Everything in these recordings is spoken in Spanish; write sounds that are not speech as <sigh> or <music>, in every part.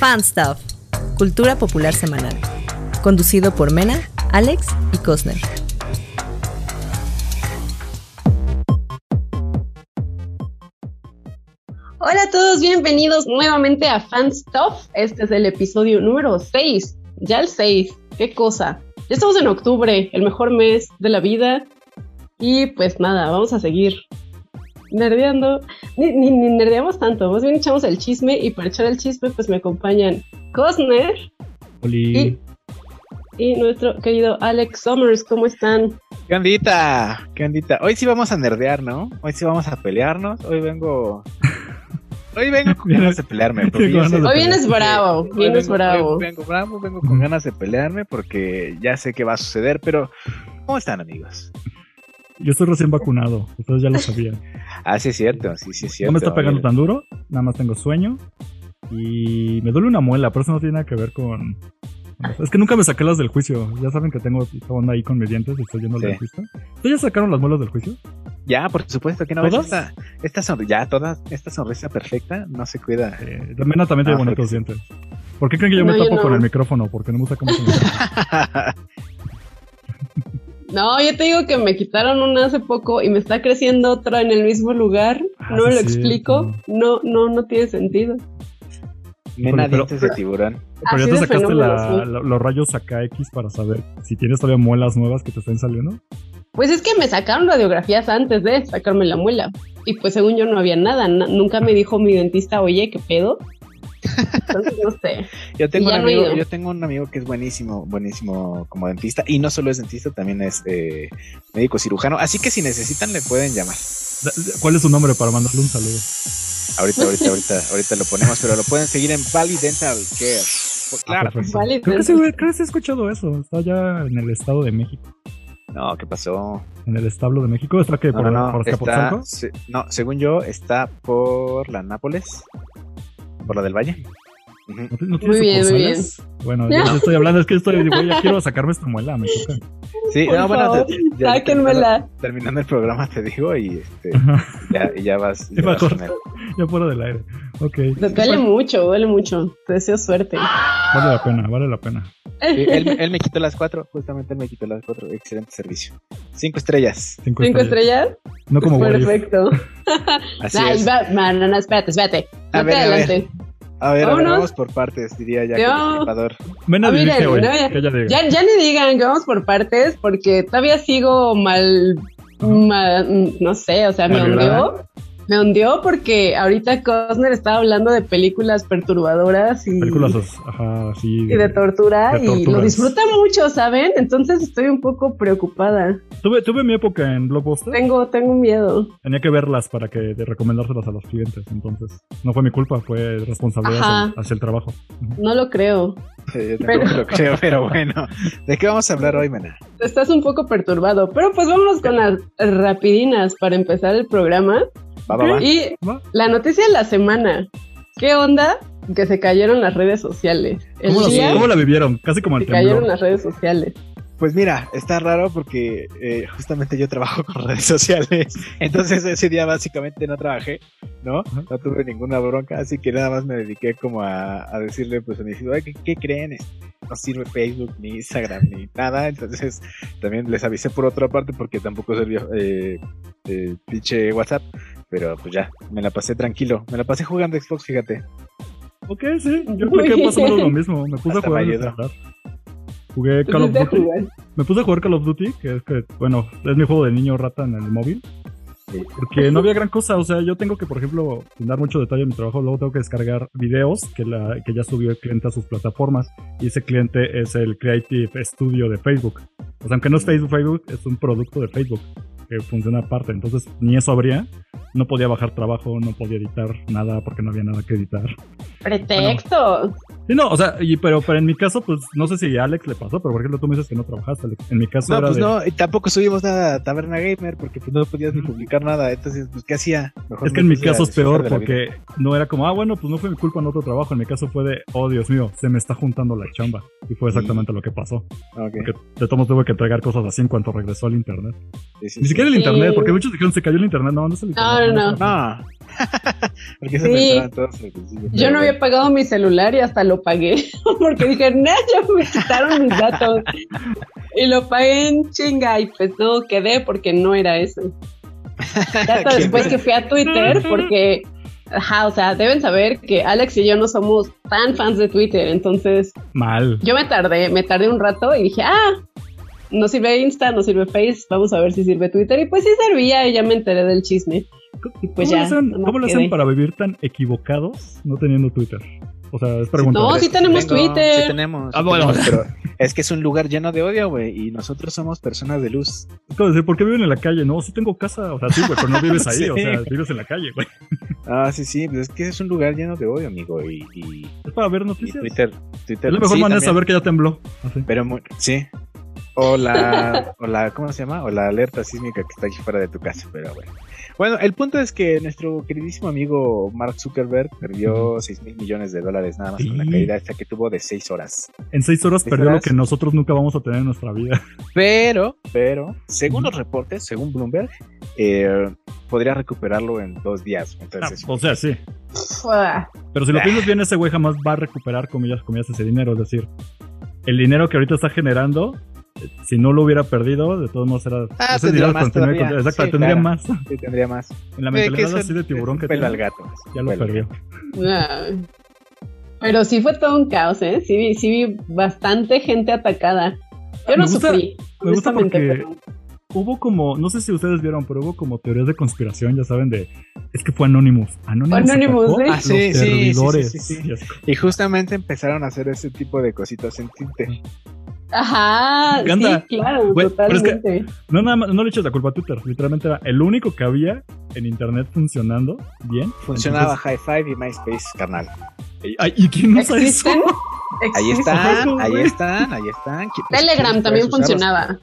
Fan Stuff, Cultura Popular Semanal. Conducido por Mena, Alex y Cosner. Hola a todos, bienvenidos nuevamente a Fan Stuff. Este es el episodio número 6. Ya el 6, qué cosa. Ya estamos en octubre, el mejor mes de la vida. Y pues nada, vamos a seguir nerdeando. Ni, ni, ni nerdeamos tanto, más bien echamos el chisme y para echar el chisme pues me acompañan Cosner y, y nuestro querido Alex Summers. ¿Cómo están? ¿Qué ondita? ¿Qué ondita? Hoy sí vamos a nerdear, ¿no? Hoy sí vamos a pelearnos. Hoy vengo. <laughs> Hoy vengo con ganas de pelearme. porque yo sé- Hoy vienes bravo, Hoy vienes vengo- bravo. vengo bravo, vengo con ganas de pelearme porque ya sé que va a suceder, pero ¿cómo están, amigos? Yo estoy recién vacunado, ustedes ya lo sabían. <laughs> Ah, sí es cierto, sí, sí es cierto. No me está pegando Oye, tan duro, nada más tengo sueño y me duele una muela, pero eso no tiene nada que ver con... Es que nunca me saqué las del juicio. Ya saben que tengo esta onda ahí con mis dientes y estoy yendo al Sí. dentista. ¿Ustedes ya sacaron las muelas del juicio? Ya, por supuesto que no. ¿Ves ¿Todas? Esta, esta sonrisa, ya, toda esta sonrisa perfecta no se cuida. Eh, la Mena también tiene Ah, bonitos porque- dientes. ¿Por qué creen que yo No, me yo tapo no. con el micrófono? Porque no me gusta cómo se me No, yo te digo que me quitaron una hace poco y me está creciendo otra en el mismo lugar. Ah, no me sí lo explico. No, no, no tiene sentido. Mena pero- dientes de tiburón. Pero ya te sacaste la- los rayos acá X para saber si tienes todavía muelas nuevas que te estén saliendo. Pues es que me sacaron radiografías antes de sacarme la muela. Y pues según yo no había nada. na- nunca me dijo mi dentista, oye, ¿qué pedo? Entonces no sé. <laughs> Yo tengo, un no amigo, ido. yo tengo un amigo que es buenísimo, buenísimo como dentista. Y no solo es dentista, también es eh, médico cirujano. Así que si necesitan, le pueden llamar. ¿Cuál es su nombre para mandarle un saludo? Ahorita, ahorita, ahorita, ahorita lo ponemos, pero lo pueden seguir en Valley Dental Care. Pues, claro. Ah. Vale, Creo que, sí, entonces- creo que sí he escuchado eso. Está ya en el Estado de México. No, ¿qué pasó? En el establo de México. ¿Está que No, por, no, no, por está, se- no, según yo, está por la Nápoles, por la del Valle. Ujú. ¿No, ti- no Muy bien, muy sucursales? Bueno, yo, yo estoy hablando, es que estoy, digo, ya <laughs> quiero sacarme esta muela, me toca. Sí, Por no, bueno, favor, te- ya- sáquenmela. Terminando el programa te digo y este, ya, y ya vas. <laughs> Sí, ya vas con él. ya fuera del aire. Ok. Duele mucho, duele mucho. Te deseo suerte. Vale la pena, vale la pena. Sí, <laughs> él, él me quitó las cuatro, justamente él me quitó las cuatro. Excelente servicio. Cinco estrellas. Cinco, ¿Cinco estrellas. estrellas? No como. Perfecto. <laughs> Así es. no, no, no, espérate, espérate. A ver, a ver. adelante. A ver, a ver, Vámonos. vamos por partes, diría ya Yo-. Ven a Ah, miren, hoy, no, ya-. Ya, ya ni digan que vamos por partes, porque todavía sigo mal, ma- no sé, o sea, me Mal hundió. Me hundió porque ahorita Cosner estaba hablando de películas perturbadoras y, Películas, ajá, sí. y de tortura de y lo disfruta mucho, ¿saben? Entonces estoy un poco preocupada. Tuve, tuve mi época en Blockbuster. Tengo, tengo miedo. Tenía que verlas para que de recomendárselas a los clientes. Entonces, no fue mi culpa, fue responsabilidad hacia, hacia el trabajo. No lo creo. Yo Pero- lo creo, pero bueno. ¿De qué vamos a hablar hoy, Mena? Estás un poco perturbado, pero pues vámonos con las rapidinas para empezar el programa. Va, va, va. Y ¿Va? La noticia de la semana. ¿Qué onda? Que se cayeron las redes sociales. El ¿Cómo, día cómo la vivieron? Casi como el se cayeron las redes sociales. Pues mira, está raro porque eh, justamente yo trabajo con redes sociales. <laughs> Entonces ese día básicamente no trabajé, ¿no? No tuve ninguna bronca, así que nada más me dediqué como a, a decirle pues a hijos, "Ay, ¿qué, qué creen? No sirve Facebook, ni Instagram, ni nada. Entonces también les avisé por otra parte porque tampoco servía eh, eh, pinche WhatsApp. Pero pues ya, me la pasé tranquilo. Me la pasé jugando Xbox, fíjate. Ok, sí. Yo creo que más o menos lo <laughs> mismo. Me puse a jugar. Jugué Call of Duty. Me puse a jugar Call of Duty, que es que, bueno, es mi juego de niño rata en el móvil. Sí. Porque no había gran cosa, o sea, yo tengo que, por ejemplo, sin dar mucho detalle en mi trabajo, luego tengo que descargar videos que, la, que ya subió el cliente a sus plataformas. Y ese cliente es el Creative Studio de Facebook. O sea, aunque no es Facebook, Facebook es un producto de Facebook que funciona aparte. Entonces, ni eso habría. No podía bajar trabajo, no podía editar nada porque no había nada que editar. Pretexto. Sí, no, o sea, y, pero, pero en mi caso, pues no sé si a Alex le pasó, pero por ejemplo tú me dices que no trabajaste, Alex. En mi caso No, era pues de- no, y tampoco subimos nada a Taberna Gamer porque pues no podías ni publicar nada. Entonces, pues, ¿qué hacía? Mejor Es que en mi caso es peor porque no era como, ah, bueno, pues no fue mi culpa en otro trabajo. En mi caso fue de, oh, Dios mío, se me está juntando la chamba. Y fue exactamente lo que pasó. Ok. Porque de todos tuve que entregar cosas así en cuanto regresó al internet. Sí, sí, Ni sí. siquiera el internet, porque muchos dijeron se cayó el internet. No, no es el internet. No, no, No. <laughs> Porque eso Sí. pensaban todos. Yo no había pagado mi celular y hasta lo pagué <laughs> porque dije, no, ya me quitaron mis datos. Y lo pagué en chinga y pues no quedé porque no era eso. Hasta <laughs> después que fui a Twitter porque, ajá, o sea, deben saber que Alex y yo no somos tan fans de Twitter, entonces Mal. yo me tardé, me tardé un rato y dije, ah, no sirve Insta, no sirve Face, vamos a ver si sirve Twitter. Y pues sí servía y ya me enteré del chisme. Y pues ¿Cómo, ya. hacen, quedé. hacen para vivir tan equivocados no teniendo Twitter? O sea, es pregunta. No, sí tenemos Tengo- Twitter. Sí tenemos. Ah, bueno. tenemos, pero <laughs> es que es un lugar lleno de odio, güey. Y nosotros somos personas de luz. Es como decir, ¿por qué viven en la calle? No, sí tengo casa. O sea, sí, güey, pero no vives ahí. <laughs> Sí. O sea, vives en la calle, güey. Ah, sí, sí. Pues es que es un lugar lleno de odio, amigo. Y, y, Es para ver y noticias. Twitter, Twitter. es la mejor sí, manera de saber que ya tembló. Así. Pero sí. O la, o la, ¿cómo se llama? O la alerta sísmica que está aquí fuera de tu casa, pero bueno. Bueno, el punto es que nuestro queridísimo amigo Mark Zuckerberg perdió 6 mil millones de dólares nada más con la caída esta que tuvo de 6 horas. En seis horas ¿Seis perdió lo que nosotros nunca vamos a tener en nuestra vida. <laughs> Pero, pero, según los reportes, según Bloomberg, eh, podría recuperarlo en dos días. Ah, o sea, sí. Ah, Pero si lo piensas bien, ese güey jamás va a recuperar, comillas, comillas, ese dinero. Es decir, el dinero que ahorita está generando, si no lo hubiera perdido, de todos modos era. Ah, tendría más continúa todavía. con- Exacto, Sí, tendría claro. más. sí, tendría más. En la mentalidad así de tiburón que tiene, al gato. ya lo perdió. ah. Pero sí fue todo un caos, ¿eh? Sí vi, sí vi bastante gente atacada. Yo no Me gusta- sufrí, me gusta porque- pero- Hubo como, no sé si ustedes vieron, pero hubo como teorías de conspiración, ya saben, de. Es que fue Anonymous. Anonymous. Anonymous, atacó ¿eh? a Ah, sí, sí, sí, sí, servidores. sí, sí. Y justamente empezaron a hacer ese tipo de cositas en Twitter. Ajá, sí, claro, Güey, pero es que- totalmente. No, nada más, no le eches la culpa a Twitter. Literalmente era el único que había en internet funcionando bien. Funcionaba Entonces, High Five y MySpace, carnal. ay, ¿Y quién usa eso? ¿Existen? Ahí están, ahí están, ahí están. Pues, Telegram puedes también usarlos. funcionaba.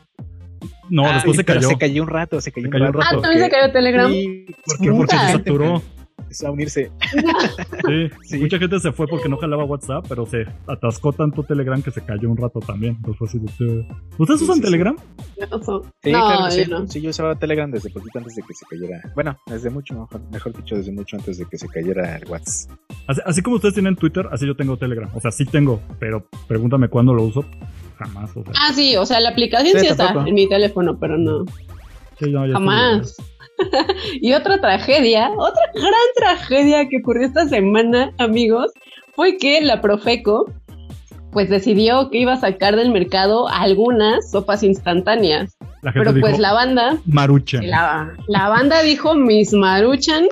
No, Ah, después se pero cayó. Se cayó un rato, se cayó, Se cayó un un rato. Ah, también se cayó Telegram. Sí, Porque, porque se saturó. Empezó a unirse. Sí. <laughs> Sí. Mucha gente se fue porque no jalaba WhatsApp, pero se atascó tanto Telegram que se cayó un rato también. Entonces fue así de. ¿Ustedes Sí, usan sí, sí. Telegram? Sí, no, claro que no. Sí, yo usaba Telegram desde poquito antes de que se cayera. Bueno, desde mucho, mejor, mejor dicho, desde mucho antes de que se cayera el WhatsApp. Así, así como ustedes tienen Twitter, así yo tengo Telegram. O sea, sí tengo, pero pregúntame cuándo lo uso. Jamás, o sea. Ah, sí, o sea, la aplicación Sí, sí, está en mi teléfono, pero no. Sí, no, ya Jamás. <laughs> y otra tragedia, otra gran tragedia que ocurrió esta semana, amigos, fue que la Profeco pues decidió que iba a sacar del mercado algunas sopas instantáneas. Pero dijo, pues la banda, Maruchan. la, la banda dijo Miss Maruchan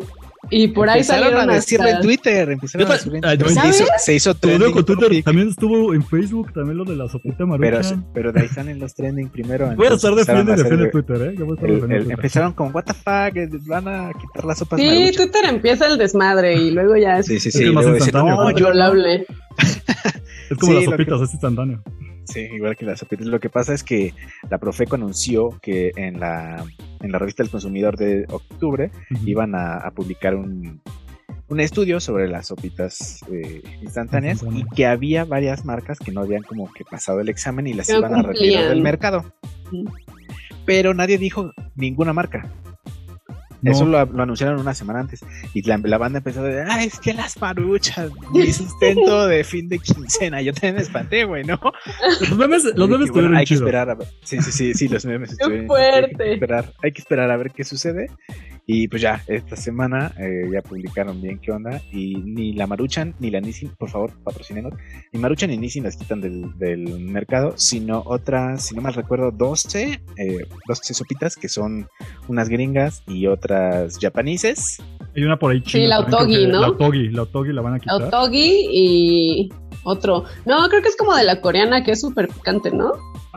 y por ahí empezaron salieron a decirlo hasta- en Twitter. Empezaron a decirlo en Twitter. yo- Se hizo, ¿Sabes? se hizo Todo con Twitter topic. también estuvo en Facebook, también lo de la sopita Pero, Maruchan. pero de ahí salen los trending primero. <laughs> Voy a estar empezaron defendiendo el- Twitter, ¿eh? Yo voy a estar el- el- Twitter. empezaron con what the fuck, eh, van a quitar las sopas Sí, maruchan. Twitter empieza el desmadre y luego ya es Sí, sí, Es sí. que es más instantáneo, no, yo no. controlable. <laughs> Es como Sí, las lo que- sopitas, es instantáneo. Sí, igual que las sopitas. Lo que pasa es que la Profeco anunció que en la, en la revista del consumidor de octubre iban a, a publicar un, un estudio sobre las sopitas eh, instantáneas y que había varias marcas que no habían como que pasado el examen y las no iban a retirar del mercado. Pero nadie dijo ninguna marca. No. Eso lo, lo anunciaron una semana antes. Y la, la banda empezó de, ah, es que las maruchas, mi <laughs> sustento de fin de quincena. Yo también me espanté, güey, ¿no? Los memes, los memes bueno, estuvieron hay que esperar a ver. Sí, sí, sí, sí, los memes estuvieron. fuerte. Hay que esperar, hay que esperar a ver qué sucede. Y pues ya, esta semana eh, ya publicaron bien qué onda. Y ni la Maruchan ni la Nissin, por favor, patrocinenos. Ni Maruchan ni Nissin las quitan del, del mercado, sino otras, si no mal recuerdo, 12, eh, 12 sopitas que son unas gringas y otras japoneses. Hay una por ahí china. la también, Otogi, ¿no? La Otogi, la Otogi la van a quitar. Otogi y otro. No, creo que es como de la coreana que es súper picante, ¿no?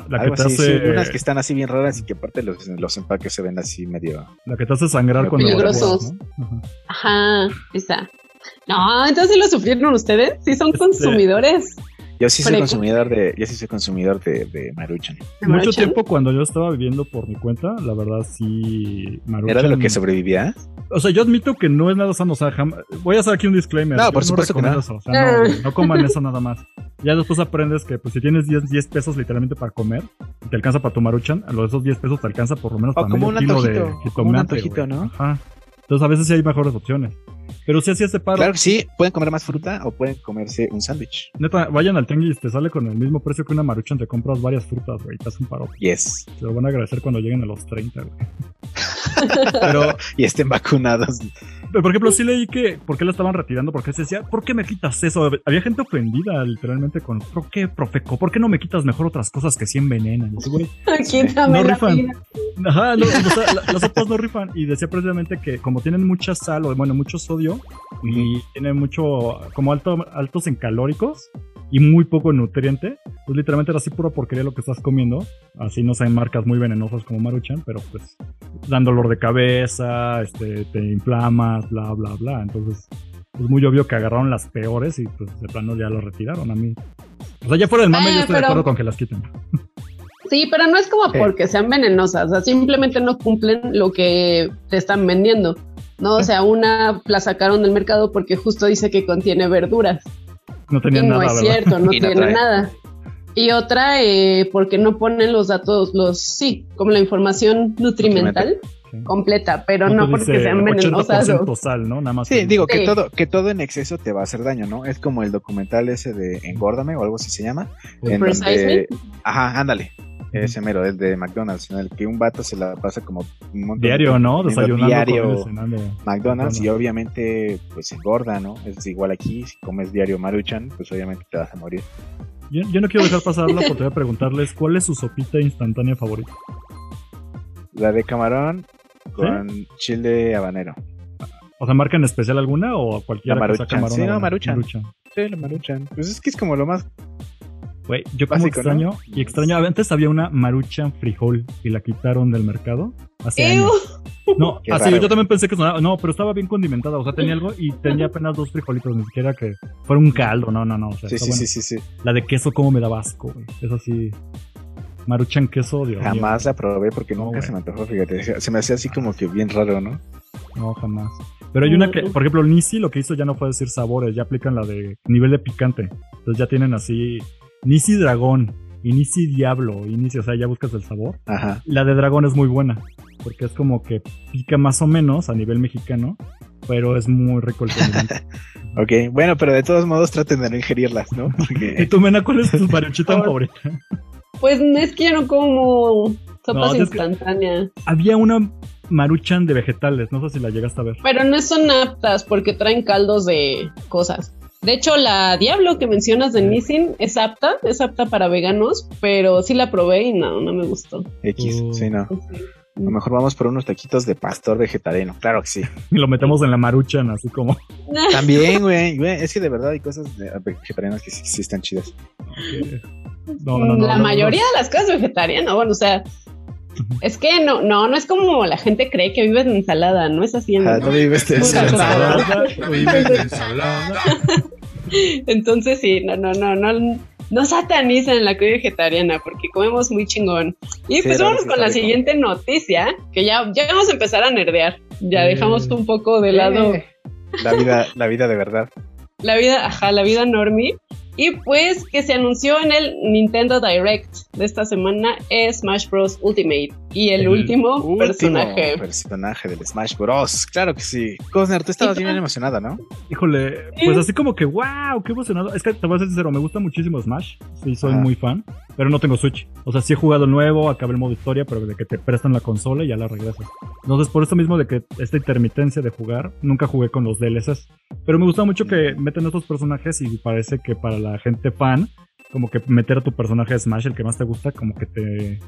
La que te así, hace, sí, unas que están así bien raras y que aparte los, los empaques se ven así medio. la que te hace sangrar cuando Peligrosos. ¿no? Ajá. Ajá, esa. No, entonces sí lo sufrieron ustedes. Sí son Este- consumidores. Yo sí soy consumidor de, yo sí soy consumidor de, de Maruchan. de Mucho tiempo cuando yo estaba viviendo por mi cuenta, la verdad sí. Maruchan- ¿Era de lo que sobrevivía? O sea, yo admito que no es nada sano. O sea, jam- voy a hacer aquí un disclaimer. No, Yo por supuesto que recomiendo no. eso, o sea, no, <laughs> no coman eso nada más. Ya después aprendes que pues si tienes 10, 10 pesos literalmente para comer, te alcanza para tu maruchan, a los esos 10 pesos te alcanza por lo menos O para como medio un kilo de antojito, como un jitomate, antojito, güey. ¿no? Ajá. Entonces a veces sí hay mejores opciones. Pero si así ese paro, Claro que sí, pueden comer más fruta o pueden comerse un sándwich. neta, vayan al tianguis, te sale con el mismo precio que una maruchan, te compras varias frutas, güey, te hace un paro. Yes. Se lo van a agradecer cuando lleguen a los 30, güey. <laughs> Pero, <laughs> Y estén vacunados. Pero, por ejemplo, sí leí que, ¿por qué la estaban retirando? Porque se decía, ¿por qué me quitas eso? Había gente ofendida, literalmente, con, ¿por qué, Profeco? ¿Por qué no me quitas mejor otras cosas que sí envenenan? Y güey, <laughs> Quítame No la rifan. vida. Ajá, no, o sea, la- las sopas no rifan. Y decía precisamente que como tienen mucha sal o bueno, mucho sodio y tienen mucho, como alto, altos en calóricos y muy poco en nutriente, pues literalmente era así pura porquería lo que estás comiendo. Así no sean marcas muy venenosas como Maruchan, pero pues dan dolor de cabeza, este, te inflamas, bla, bla, bla. Entonces es muy obvio que agarraron las peores y pues de plano ya lo retiraron a mí. O sea, ya fuera del mame, Ah, yo estoy de acuerdo con que las quiten. <laughs> Sí, pero no es como porque sean venenosas, o sea, simplemente no cumplen lo que te están vendiendo. No, o sea, una la sacaron del mercado porque justo dice que contiene verduras. No Y tenían no nada, es ¿verdad? cierto, no <laughs> Y no tiene trae. nada. Y otra, eh, porque no ponen los datos, los sí, como la información nutrimental Sí. completa, pero no porque sean venenosas. 80% o- sal, ¿no? Nada más. Sí, que- digo que todo, que todo en exceso te va a hacer daño, ¿no? Es como el documental ese de Engórdame o algo así se llama. En donde, ajá, ándale. Ese mero, el de McDonald's, en el que un vato se la pasa como un montón de Diario, ¿no? Desayunando, diario cenando. McDonald's y obviamente pues engorda, ¿no? Es igual aquí, si comes diario Maruchan, pues obviamente te vas a morir. Yo, yo no quiero dejar pasar la oportunidad de preguntarles cuál es su sopita instantánea favorita. La de camarón con chile habanero. O sea, ¿marca en especial alguna o sea Maruchan, camarón sí, no, la- Maruchan. Sí, la Maruchan. Pues es que es como lo más Güey, yo como Básico, extraño, ¿no? y extraño, antes había una Maruchan frijol y la quitaron del mercado hace. No, <laughs> Qué así raro, yo también pensé que sonaba, no, pero estaba bien condimentada, o sea, tenía algo y tenía apenas dos frijolitos, ni siquiera que fuera un caldo, no, no, no, o sea, Sí, sí, bueno. sí, sí, sí. La de queso como me daba asco, güey. Es así. Maruchan queso, Dios mío. Jamás la probé porque No, nunca güey. se me antojó, fíjate. Se me hacía así como que bien raro, ¿no? No, jamás. Pero hay una que, por ejemplo, Nisi lo que hizo ya no fue decir sabores, ya aplican la de nivel de picante. Entonces ya tienen así Nisi dragón y Nisi diablo y Nisi, o sea, ya buscas el sabor. Ajá. La de dragón es muy buena, porque es como que pica más o menos a nivel mexicano, pero es muy rico el. <laughs> Ok, bueno, pero de todos modos traten de no ingerirlas, ¿no? <laughs> ¿Y tú, Mena, cuál es tu <laughs> maruchita favorita? Pues es que yo no como sopas No, es que- instantáneas. Había una maruchan de vegetales, no sé si la llegaste a ver. Pero no son aptas porque traen caldos de cosas. De hecho, la Diablo que mencionas de Nissin es apta, es apta para veganos, pero sí la probé y no, no me gustó. X, Uh. sí, no. A lo mejor vamos por unos taquitos de pastor vegetariano, claro que sí. <laughs> Y lo metemos en la maruchan, así como... <laughs> También, güey, güey, es que de verdad hay cosas de- vegetarianas que sí, sí están chidas. No, no, no, la no, mayoría no. de las cosas vegetarianas, bueno, o sea, es que no, no, no es como la gente cree que vives de ensalada, no es así. en- Ah, no vives de Pura ensalada. ensalada. No vives de ensalada. Entonces sí, no, no, no, no, no satanicen la comida vegetariana porque comemos muy chingón. Y Sí, pues vamos con la rico. siguiente noticia, que ya, ya vamos a empezar a nerdear. Ya Eh. dejamos un poco de lado La vida, la vida de verdad. la vida, ajá, la vida normie. Y pues que se anunció en el Nintendo Direct de esta semana es Smash Bros. Ultimate. Y el, El último, Último personaje. personaje del Smash Bros. Claro que sí. Cosner, tú estabas bien emocionada, ¿no? Híjole, pues así como que, wow, qué emocionado. Es que te voy a ser sincero, me gusta muchísimo Smash. Sí, soy Ajá. muy fan, pero no tengo Switch. O sea, sí he jugado el nuevo, acabé el modo historia, pero de que te prestan la consola y ya la regresas. Entonces, por eso mismo de que esta intermitencia de jugar, nunca jugué con los DLCs. Pero me gusta mucho que meten estos personajes y parece que para la gente fan, como que meter a tu personaje de Smash, el que más te gusta, como que te.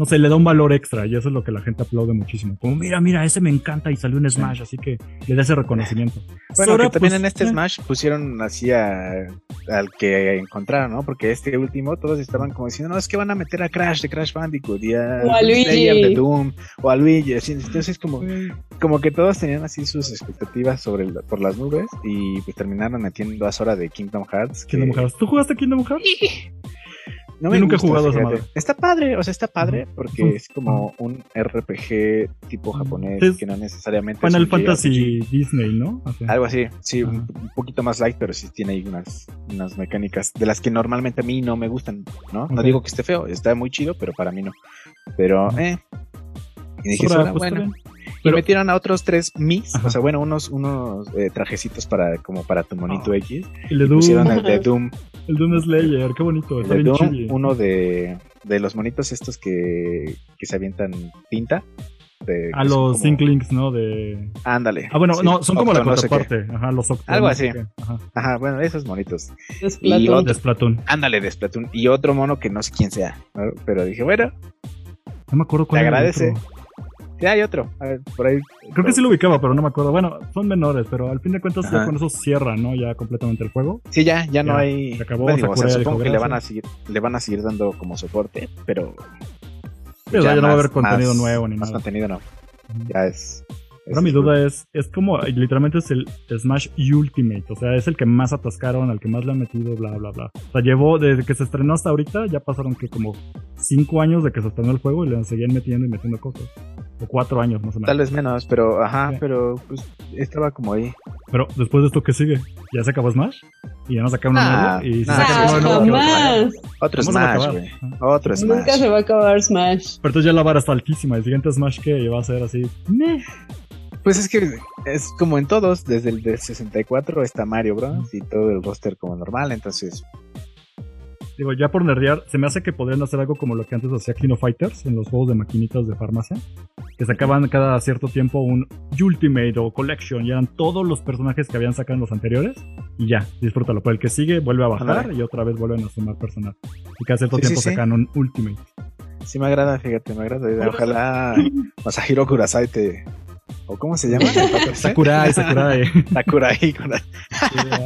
No sé, le da un valor extra y eso es lo que la gente aplaude muchísimo. Como, mira, mira, ese me encanta y salió en Smash, así que le da ese reconocimiento. Bueno, Sora, que también pues, en este eh, Smash pusieron así a- al que encontraron, ¿no? Porque este último todos estaban como diciendo, no, es que van a meter a Crash de Crash Bandicoot y a, O a Luigi. Slayer de Doom o a Luigi. así, Entonces como, como que todos tenían así sus expectativas sobre el- por las nubes y pues terminaron metiendo a Sora de Kingdom Hearts. que- Kingdom Hearts. ¿Tú jugaste Kingdom Hearts? No Yo me nunca he jugado esa madre. Está padre, o sea, está padre porque es como un RPG tipo japonés Es que no necesariamente es Final Fantasy Disney, ¿no? Algo así, sí, un, Ajá. un poquito más light, pero sí tiene ahí unas, unas mecánicas de las que normalmente a mí no me gustan, ¿no? No digo que esté feo, está muy chido, pero para mí no. Pero, eh. Y dije, Sobra, "Suena pues, bueno. bien. Y Pero- metieron a otros tres mis, Ajá. o sea, bueno, unos, unos eh, trajecitos para, como para tu monito Ah. X. El de Y Doom, pusieron el de Doom, el Doom Slayer, qué bonito, el de Doom, uno de, de los monitos estos que, que se avientan tinta. de- A los como- Inklings, ¿no? De... Ándale. Ah, bueno, sí, no, son como la Octo no sé contraparte. Ajá, los Octo. Algo no sé así. Ajá. Ajá, bueno, esos monitos. Es Y Platón. otro- De Splatoon. Ándale, de Splatoon. Y otro mono que no sé quién sea. ¿no? Pero dije, bueno, No me acuerdo cuál Te era el agradece. otro. Sí hay otro. A ver, por ahí. Creo que sí lo ubicaba, pero no me acuerdo. Bueno, son menores, pero al fin de cuentas ya con eso cierran, ¿no? Ya completamente el juego. Sí, ya, ya no hay. se acabó, bueno, digo, o sea, supongo que le van a seguir, le van a seguir dando como soporte, pero. Ya no va a haber contenido más- nuevo ni Más nada. contenido no. Ya es. Ahora mi duda es, es como, literalmente es el Smash Ultimate, o sea, es el que más atascaron, al que más le han metido, bla, bla, bla. O sea, llevó, desde que se estrenó hasta ahorita, ya pasaron que como cinco años de que se estrenó el juego y le seguían metiendo y metiendo cosas. O cuatro años, más o menos. Tal vez menos, pero ajá, Sí. pero pues estaba como ahí. Pero después de esto, ¿qué sigue? ¿Ya se acabó Smash? Y ya no sacaron Nah, nuevo. Y si nah, sacan Ah, uno nuevo, ¿qué va a pasar? jamás. Otro Vamos a Smash, güey. Otro Smash. Nunca se va a acabar Smash. Pero entonces ya la vara está altísima. El siguiente Smash que va a ser así. meh. Pues es que es como en todos, desde el del 64 está Mario Bros. y todo el roster como normal, entonces. Digo, ya por nerdear, se me hace que podrían hacer algo como lo que antes hacía Kino Fighters en los juegos de maquinitas de farmacia. Que sacaban cada cierto tiempo un Ultimate o Collection y eran todos los personajes que habían sacado en los anteriores. Y ya, disfrútalo. Pero el que sigue vuelve a bajar y otra vez vuelven a sumar personal. Y cada cierto Sí, tiempo sí. sacan un Ultimate. Sí me agrada, fíjate, me agrada. Ojalá Masahiro Kurasai te. ¿O cómo se llama? <laughs> Sakurai, Sakurai. <laughs> Sakurai. Sí,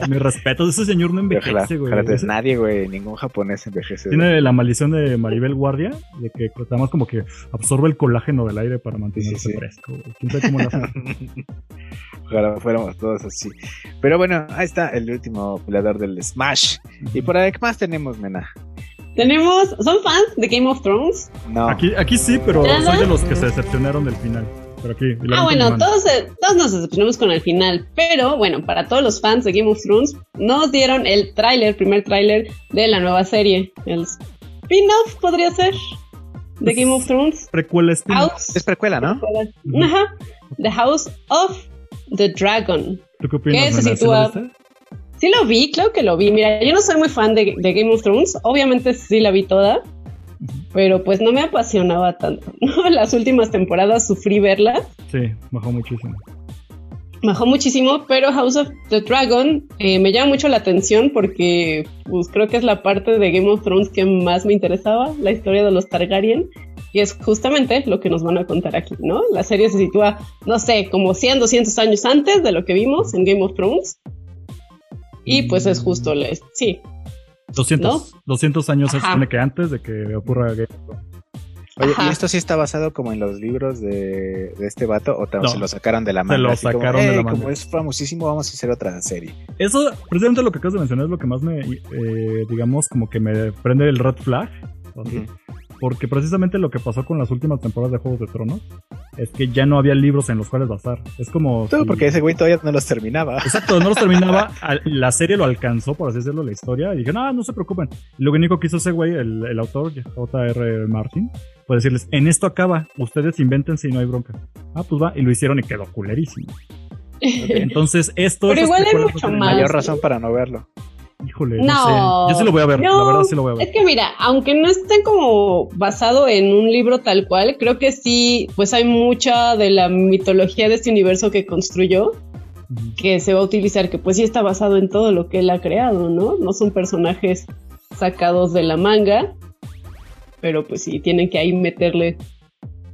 Mi respeto, ese señor no Ojalá, envejece, güey. nadie, güey, ningún japonés envejece. Tiene la maldición de Maribel Guardia, de que además como que absorbe el colágeno del aire para mantenerse Sí, sí, sí. fresco. güey. ¿Quién sabe cómo lo hace? <laughs> Ojalá fuéramos todos así. Pero bueno, ahí está el último peleador del Smash. ¿Y por ahí qué más tenemos, Mena? Tenemos. ¿Son fans de Game of Thrones? No. Aquí, aquí sí, pero ¿Nada? soy de los que se decepcionaron del final. Aquí. Ah, bueno, todos, eh, todos nos decepcionamos con el final, pero bueno, para todos los fans de Game of Thrones, nos dieron el tráiler, primer tráiler de la nueva serie, el spin-off podría ser de Game of Thrones, Precuela House, Es precuela, ¿no? Ajá, The House of the Dragon. ¿Tú qué opinas, ¿Qué se Nena? ¿Sí lo sitúa? Sí lo vi, claro que lo vi. Mira, yo no soy muy fan de, de Game of Thrones, obviamente sí la vi toda, pero pues no me apasionaba tanto. ¿no? <laughs> Las últimas temporadas sufrí verla. Sí, bajó muchísimo. Bajó muchísimo, pero House of the Dragon eh, me llama mucho la atención porque pues, creo que es la parte de Game of Thrones que más me interesaba, la historia de los Targaryen. Y es justamente lo que nos van a contar aquí, ¿no? La serie se sitúa, no sé, como 100, 200 años antes de lo que vimos en Game of Thrones. Y pues es justo, la- sí, 200, 200 años se supone que antes de que ocurra Game of Thrones. Oye, Ajá. ¿y esto sí está basado como en los libros de, de este vato o No. se lo sacaron de la manga? lo Así como, sacaron de la "Ey, manga". Como es famosísimo, vamos a hacer otra serie. Eso, precisamente lo que acabas de mencionar es lo que más me, eh, digamos, como que me prende el red flag. así. Ujú. Porque precisamente lo que pasó con las últimas temporadas de Juegos de Tronos es que ya no había libros en los cuales basar. Es como. Todo si- porque ese güey todavía no los terminaba. Exacto, no los <laughs> terminaba. La serie lo alcanzó, por así decirlo, la historia. Y dije, no, no se preocupen. Y lo único que hizo ese güey, el, el autor, J.R. Martin, fue decirles: En esto acaba. Ustedes inventen si no hay bronca. Ah, pues va. Y lo hicieron y quedó culerísimo. <laughs> Entonces, esto. Pero esas igual hay precuelas no mucho más. Mayor razón para no verlo. Híjole, no, No. sé. Yo sí lo voy a ver. No, la verdad, sí lo voy a ver. Es que mira, aunque no esté como basado en un libro tal cual, creo que sí, pues hay mucha de la mitología de este universo que construyó que se va a utilizar, que pues sí está basado en todo lo que él ha creado, ¿no? No son personajes sacados de la manga, pero pues sí, tienen que ahí meterle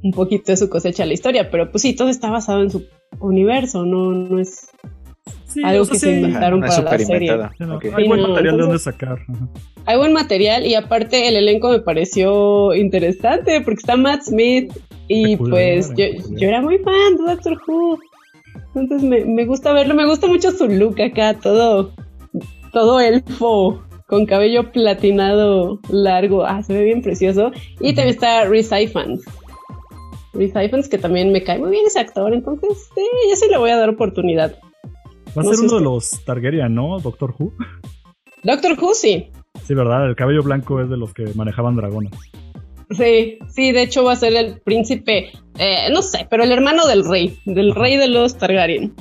un poquito de su cosecha a la historia, pero pues sí, todo está basado en su universo, no, no es Sí, algo o sea, que sí. se inventaron para la serie. no. Hay Sí, buen no, material de dónde sacar. Ajá. Hay buen material y aparte el elenco me pareció interesante porque está Matt Smith y Peculiar, pues yo, peculiar. yo era muy fan de Doctor Who. Entonces me, me gusta verlo, me gusta mucho su look acá, todo, todo elfo, con cabello platinado largo. Ah, se ve bien precioso. Y también está Ifans. Reese Ifans, que también me cae muy bien ese actor. Entonces, sí, yo sí le voy a dar oportunidad. Va a No ser uno de los Targaryen, ¿no? Doctor Who. Doctor Who, sí. Sí, ¿verdad? El cabello blanco es de los que manejaban dragones. Sí, sí, de hecho va a ser el príncipe, eh, no sé, pero el hermano del rey, del rey de los Targaryen.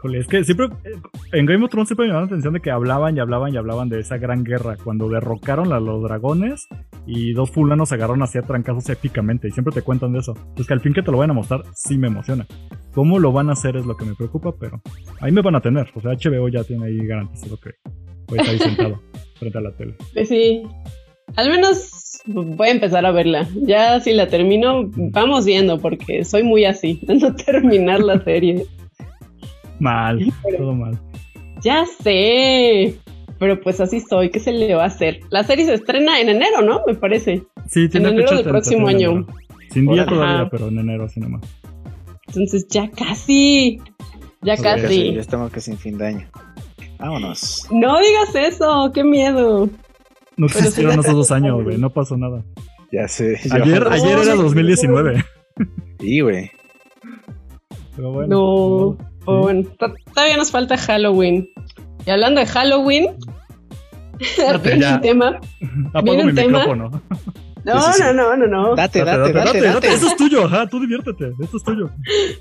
Híjole, es que siempre eh, en Game of Thrones siempre me llamaba la atención de que hablaban y hablaban y hablaban de esa gran guerra cuando derrocaron a los dragones y dos fulanos se agarraron hacia trancazos épicamente y siempre te cuentan de eso. Entonces que al fin que te lo vayan a mostrar sí me emociona. Cómo lo van a hacer es lo que me preocupa, pero ahí me van a tener. O sea, HBO ya tiene ahí garantizado que voy a estar ahí <laughs> sentado frente a la tele. Pues sí, al menos voy a empezar a verla. Ya si la termino, vamos viendo, porque soy muy así, <laughs> no terminar la serie. Mal, todo mal. Ya sé, pero pues así soy, ¿qué se le va a hacer? La serie se estrena en enero, ¿no? Me parece. Sí, tiene En enero del de próximo año. Sin día todavía, pero en enero así nomás. Entonces ya casi, ya Ya casi, casi. ya estamos casi en fin de año. Vámonos. No digas eso, qué miedo. No existieron esos dos años, güey. No pasó nada. Ya sé. Ayer, ayer era no, 2019. Sí, güey. Pero bueno. No, Bueno, to- todavía nos falta Halloween. Y hablando de Halloween, <laughs> <laughs> viene un tema. Apago ¿Viene mi un tema? micrófono. <laughs> No, Sí, sí, sí. no, no, no, no. Date, Date, date, date, date. Eso es tuyo, ajá. Tú diviértete. Esto es tuyo.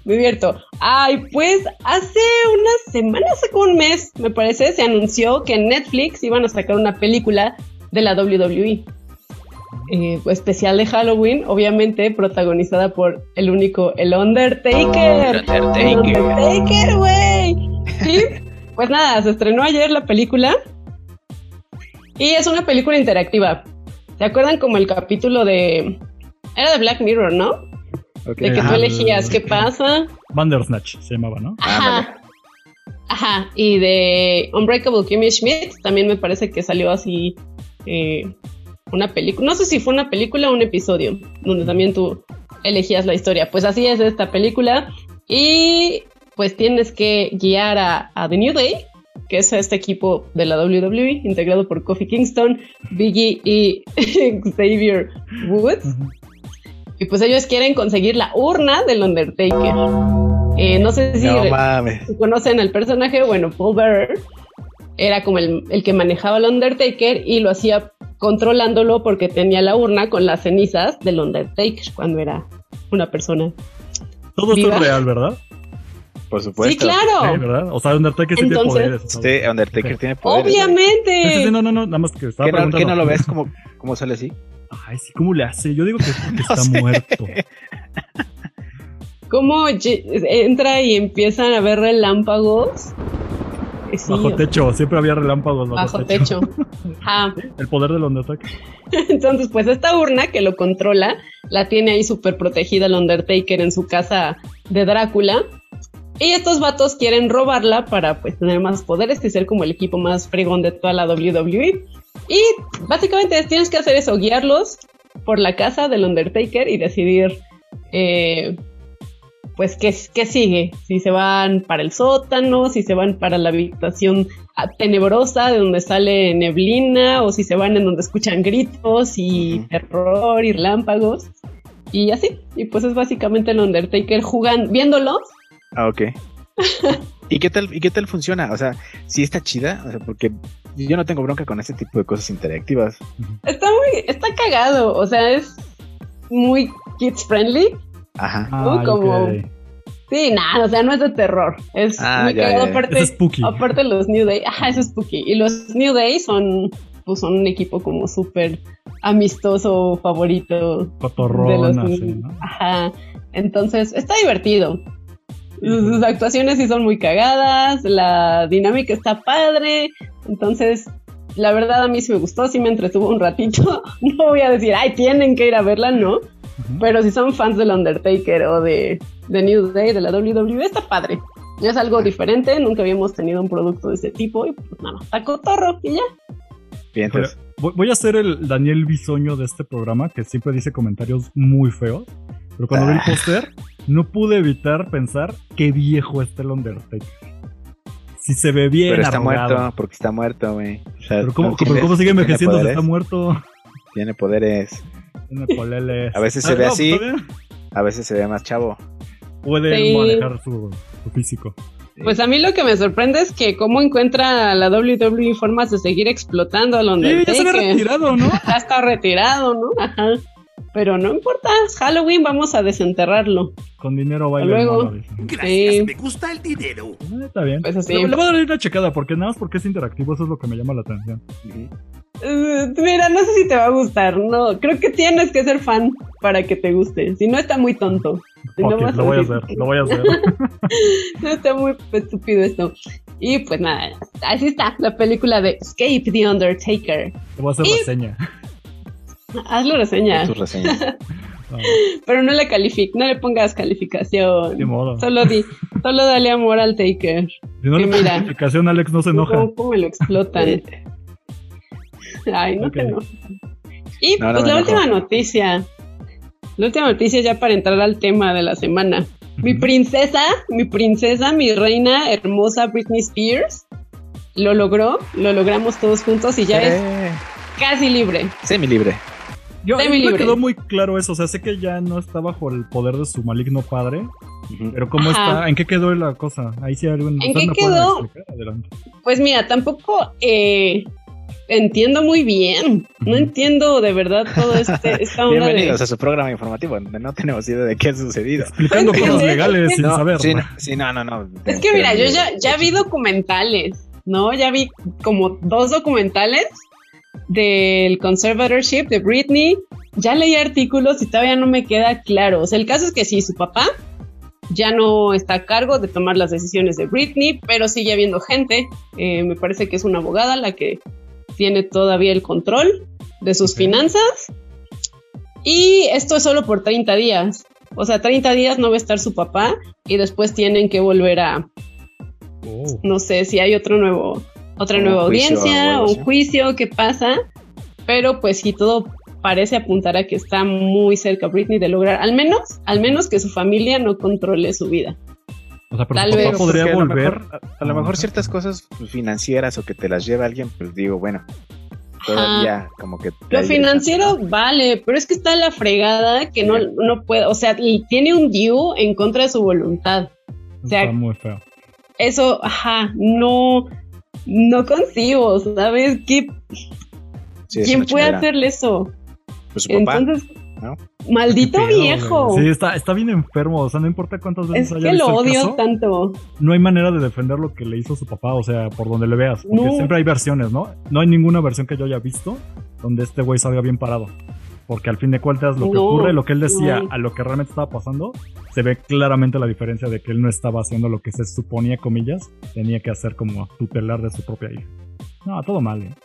Me divierto. Ay, pues hace unas semanas, hace como un mes, me parece, se anunció que en Netflix iban a sacar una película de la WWE. Eh, especial de Halloween, obviamente protagonizada por el único, el Undertaker. Undertaker. El Undertaker, güey. Sí, <laughs> pues nada, se estrenó ayer la película. Y es una película interactiva. ¿Se acuerdan como el capítulo de... Era de Black Mirror, ¿no? De que tú Ah, elegías qué pasa. Bandersnatch se llamaba, ¿no? Ajá. Ajá. Y de Unbreakable Kimmy Schmidt también me parece que salió así eh, una película. No sé si fue una película o un episodio donde también tú elegías la historia. Pues así es esta película. Y pues tienes que guiar a, a The New Day, que es este equipo de la WWE, integrado por Kofi Kingston, Biggie y <laughs> Xavier Woods. Y pues ellos quieren conseguir la urna del Undertaker. Eh, no sé si No mames. si conocen al personaje, bueno, Paul Bearer era como el, el que manejaba al Undertaker y lo hacía controlándolo porque tenía la urna con las cenizas del Undertaker cuando era una persona. Todo esto es real, ¿verdad? Por supuesto. Sí, claro. Sí, ¿verdad? O sea, Undertaker sí tiene poderes. ¿sabes? Undertaker tiene poderes. Obviamente. Sí, sí, no, no, no, nada más que estaba ¿Qué no, preguntando. qué no lo ves como, como sale así? Ay, sí, ¿cómo le hace? Yo digo que, que <laughs> está sé. muerto. ¿Cómo entra y empiezan a ver relámpagos? Sí, Bajo techo, siempre había relámpagos bajo, bajo techo. Ajá. <laughs> El poder del Undertaker. <laughs> Entonces, pues esta urna que lo controla, la tiene ahí súper protegida el Undertaker en su casa de Drácula. Y estos vatos quieren robarla para pues tener más poderes y ser como el equipo más fregón de toda la WWE. Y básicamente tienes que hacer eso, guiarlos por la casa del Undertaker y decidir eh, pues qué, qué sigue. Si se van para el sótano, si se van para la habitación ah, tenebrosa de donde sale neblina o si se van en donde escuchan gritos y terror y relámpagos. Y así, y pues es básicamente el Undertaker jugando, viéndolo Ah, ok. ¿Y qué tal, y qué tal funciona? O sea, sí está chida, o sea, porque yo no tengo bronca con ese tipo de cosas interactivas. Está muy, está cagado, o sea, es muy kids friendly. Ajá. Ah, como-. Sí, nada, o sea, no es de terror. Es Ah, muy ya, cagado. ya. Aparte, Es spooky. aparte los New Day, ajá, eso es spooky. Y los New Day son, pues son un equipo como súper amistoso, favorito de los Cotorrón, así, ¿no? Ajá. Entonces, está divertido. Sus, sus actuaciones sí son muy cagadas, la dinámica está padre. Entonces, la verdad a mí sí me gustó, sí me entretuvo un ratito. <laughs> No voy a decir, ay, tienen que ir a verla, no. Pero si son fans del Undertaker o de, de New Day, de la WWE, está padre. Es algo diferente, nunca habíamos tenido un producto de ese tipo y pues nada, está cotorro y ya. Bien, entonces. voy voy a ser el Daniel Bisoño de este programa, que siempre dice comentarios muy feos. Pero cuando vi el Ah. póster, no pude evitar pensar qué viejo está el Undertaker. Si se ve bien Pero está arrugado. muerto, porque está muerto, güey. O sea, Pero ¿cómo, ¿no pero? ¿cómo sigue envejeciendo si está muerto? Tiene poderes. Tiene poleles. A veces se Ah, ve no, así. A veces se ve más chavo. Puede Sí. manejar su, su físico. Pues a mí lo que me sorprende es que cómo encuentra la WWE formas de seguir explotando al Sí, ya se Undertaker. había retirado, ¿no? <laughs> Ya está retirado, ¿no? Ajá. Pero no importa, es Halloween, vamos a desenterrarlo. Con dinero baila Luego. el mono, dice. Gracias, Sí. me gusta el dinero. Está bien. Pues así. Le, le voy a dar una checada, porque nada más porque es interactivo, eso es lo que me llama la atención. Eh, mira, no sé si te va a gustar, no. Creo que tienes que ser fan para que te guste. Si no, está muy tonto. Si no lo voy a hacer, lo voy a hacer. <laughs> No, está muy estúpido esto. Y pues nada, así está la película de Escape the Undertaker. Te voy a hacer Y- reseña. Hazlo reseña, Tus reseñas. <laughs> No, pero no le calific, no le pongas calificación. modo. Solo di, solo dale amor al Taker. Si no que le mira. pongo calificación, Alex no se enoja. ¿Cómo, cómo me lo explotan? Ay, no te Ok. enojes. Y No, pues la última noticia. La última noticia ya para entrar al tema de la semana. Mi princesa, mi princesa, mi reina hermosa Britney Spears lo logró, lo logramos todos juntos y ya es casi libre. Semi libre. Yo, me quedó muy claro eso. O sea, sé que ya no está bajo el poder de su maligno padre. Pero ¿cómo Ajá. está? ¿En qué quedó la cosa? Ahí sí algo. ¿En ¿ustedes qué quedó? Pues mira, tampoco eh, entiendo muy bien. No entiendo de verdad todo este esta onda de Bienvenidos a su programa informativo, donde no tenemos idea de qué ha sucedido. Explicando Es que cosas es- legales sin no, saber. Sí, ¿no? no, sí, no, no, no. Es que mira, yo ya, ya vi documentales, ¿no? Ya vi como dos documentales del conservatorship de Britney. Ya leí artículos y todavía no me queda claro. O sea, el caso es que sí, su papá ya no está a cargo de tomar las decisiones de Britney, pero sigue habiendo gente. eh, me parece que es una abogada la que tiene todavía el control de sus finanzas. Y esto es solo por 30 días. O sea, 30 días no va a estar su papá y después tienen que volver a, Oh. no sé si hay otro nuevo, otra Un nueva audiencia un juicio que pasa, pero pues sí todo parece apuntar a que está muy cerca Britney de lograr, al menos, al menos que su familia no controle su vida. O sea, pero Tal su papá vez. podría Porque a lo mejor- a, a lo mejor ciertas cosas financieras o que te las lleva alguien, pues digo, bueno, todavía como que... Lo financiero vale, pero es que está la fregada que no, no puede, o sea, y tiene un due en contra de su voluntad. o sea, Está muy feo. Eso, ajá, no, no concibo, ¿sabes? ¿Qué, Sí, es ¿Quién puede hacerle eso? Pues su papá. Entonces, ¿no? maldito pedo, viejo. güey. Sí, está, está bien enfermo. O sea, no importa cuántas veces Es haya que lo odio caso, tanto. no hay manera de defender lo que le hizo su papá, o sea, por donde le veas. Porque No. siempre hay versiones, ¿no? No hay ninguna versión que yo haya visto donde este güey salga bien parado. Porque al fin de cuentas, lo que ocurre, lo que él decía, no. a lo que realmente estaba pasando, se ve claramente la diferencia de que él no estaba haciendo lo que se suponía, comillas, tenía que hacer como tutelar de su propia hija. No, todo mal, ¿eh?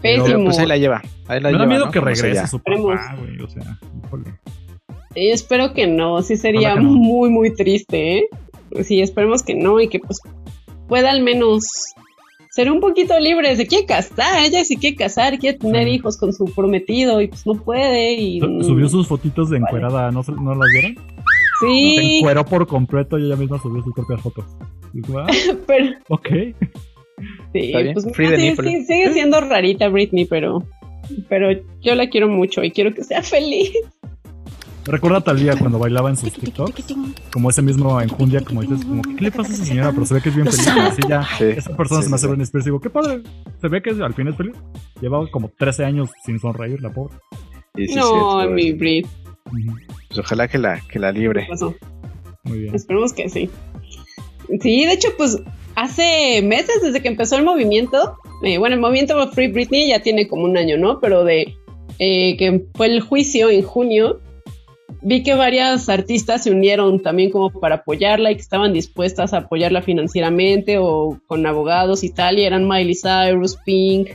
Pero, Pésimo. pues ahí la lleva. Ahí la Me da miedo ¿no? que regrese su papá, güey. O sea, híjole. Y espero que no, sí sería no. muy, muy triste, ¿eh? Sí, esperemos que no y que pues pueda al menos ser un poquito libre. Se quiere casar, ella se quiere casar, quiere tener hijos con su prometido y pues no puede. Y, Su- Subió sus fotitos de encuerada, ¿no, se- ¿no las vieron? Se Sí, encueró por completo y ella misma subió sus propias fotos. Ah, <laughs> pero ok. <laughs> sí, Está bien, pues free the sí, sí, sigue siendo rarita Britney, pero, pero yo la quiero mucho y quiero que sea <laughs> feliz. Recuerda a Talía cuando bailaba en sus TikToks, como ese mismo enjundia, como dices, como, ¿qué le pasa a esa señora? Pero se ve que es bien feliz. Así ya, Sí, esa persona sí, se me hace sí. Britney Spears y digo, qué padre. Se ve que al fin es feliz. Llevaba como 13 años sin sonreír, la pobre. Sí, sí, no, mi. Brit, Pues ojalá que la, que la libre. ¿qué pasó? Muy bien. Esperemos que sí. Sí, de hecho, pues hace meses desde que empezó el movimiento, eh, bueno, el movimiento Free Britney ya tiene como un año, ¿no? Pero de eh, que fue el juicio en junio, vi que varias artistas se unieron también como para apoyarla y que estaban dispuestas a apoyarla financieramente o con abogados y tal, y eran Miley Cyrus, Pink,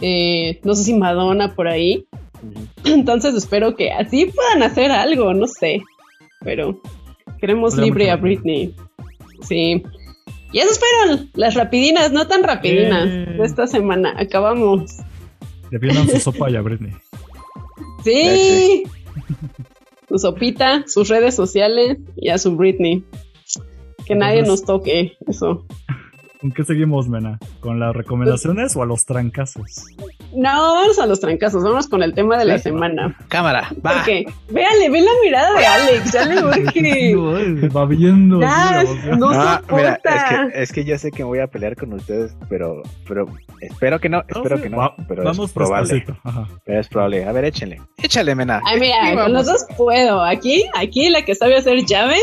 eh, no sé si Madonna por ahí. Entonces espero que así puedan hacer algo, no sé. Pero queremos libre a. Britney. Sí. Y eso fueron las rapidinas, no tan rapidinas Eh. de esta semana. Acabamos. Defiendan su sopa y a Britney. Sí. <laughs> Su sopita, sus redes sociales y a su Britney. Que nadie nos toque eso. ¿Con qué seguimos, Mena? ¿Con las recomendaciones o a los trancazos? No, vamos a los trancazos, vamos con el tema de la semana. Cámara, va. Porque, véale, ve la mirada de Alex, ya le <laughs> urge. Va viendo. Ya, mira, no Ah, mira, es que, es que yo sé que me voy a pelear con ustedes, pero, pero espero que no, espero que no, Va- pero Vamos es probable. Ajá. Pero es probable. A ver, échenle. Échale, mena. Ay, mira, con los dos puedo. Aquí, aquí la que sabe hacer llaves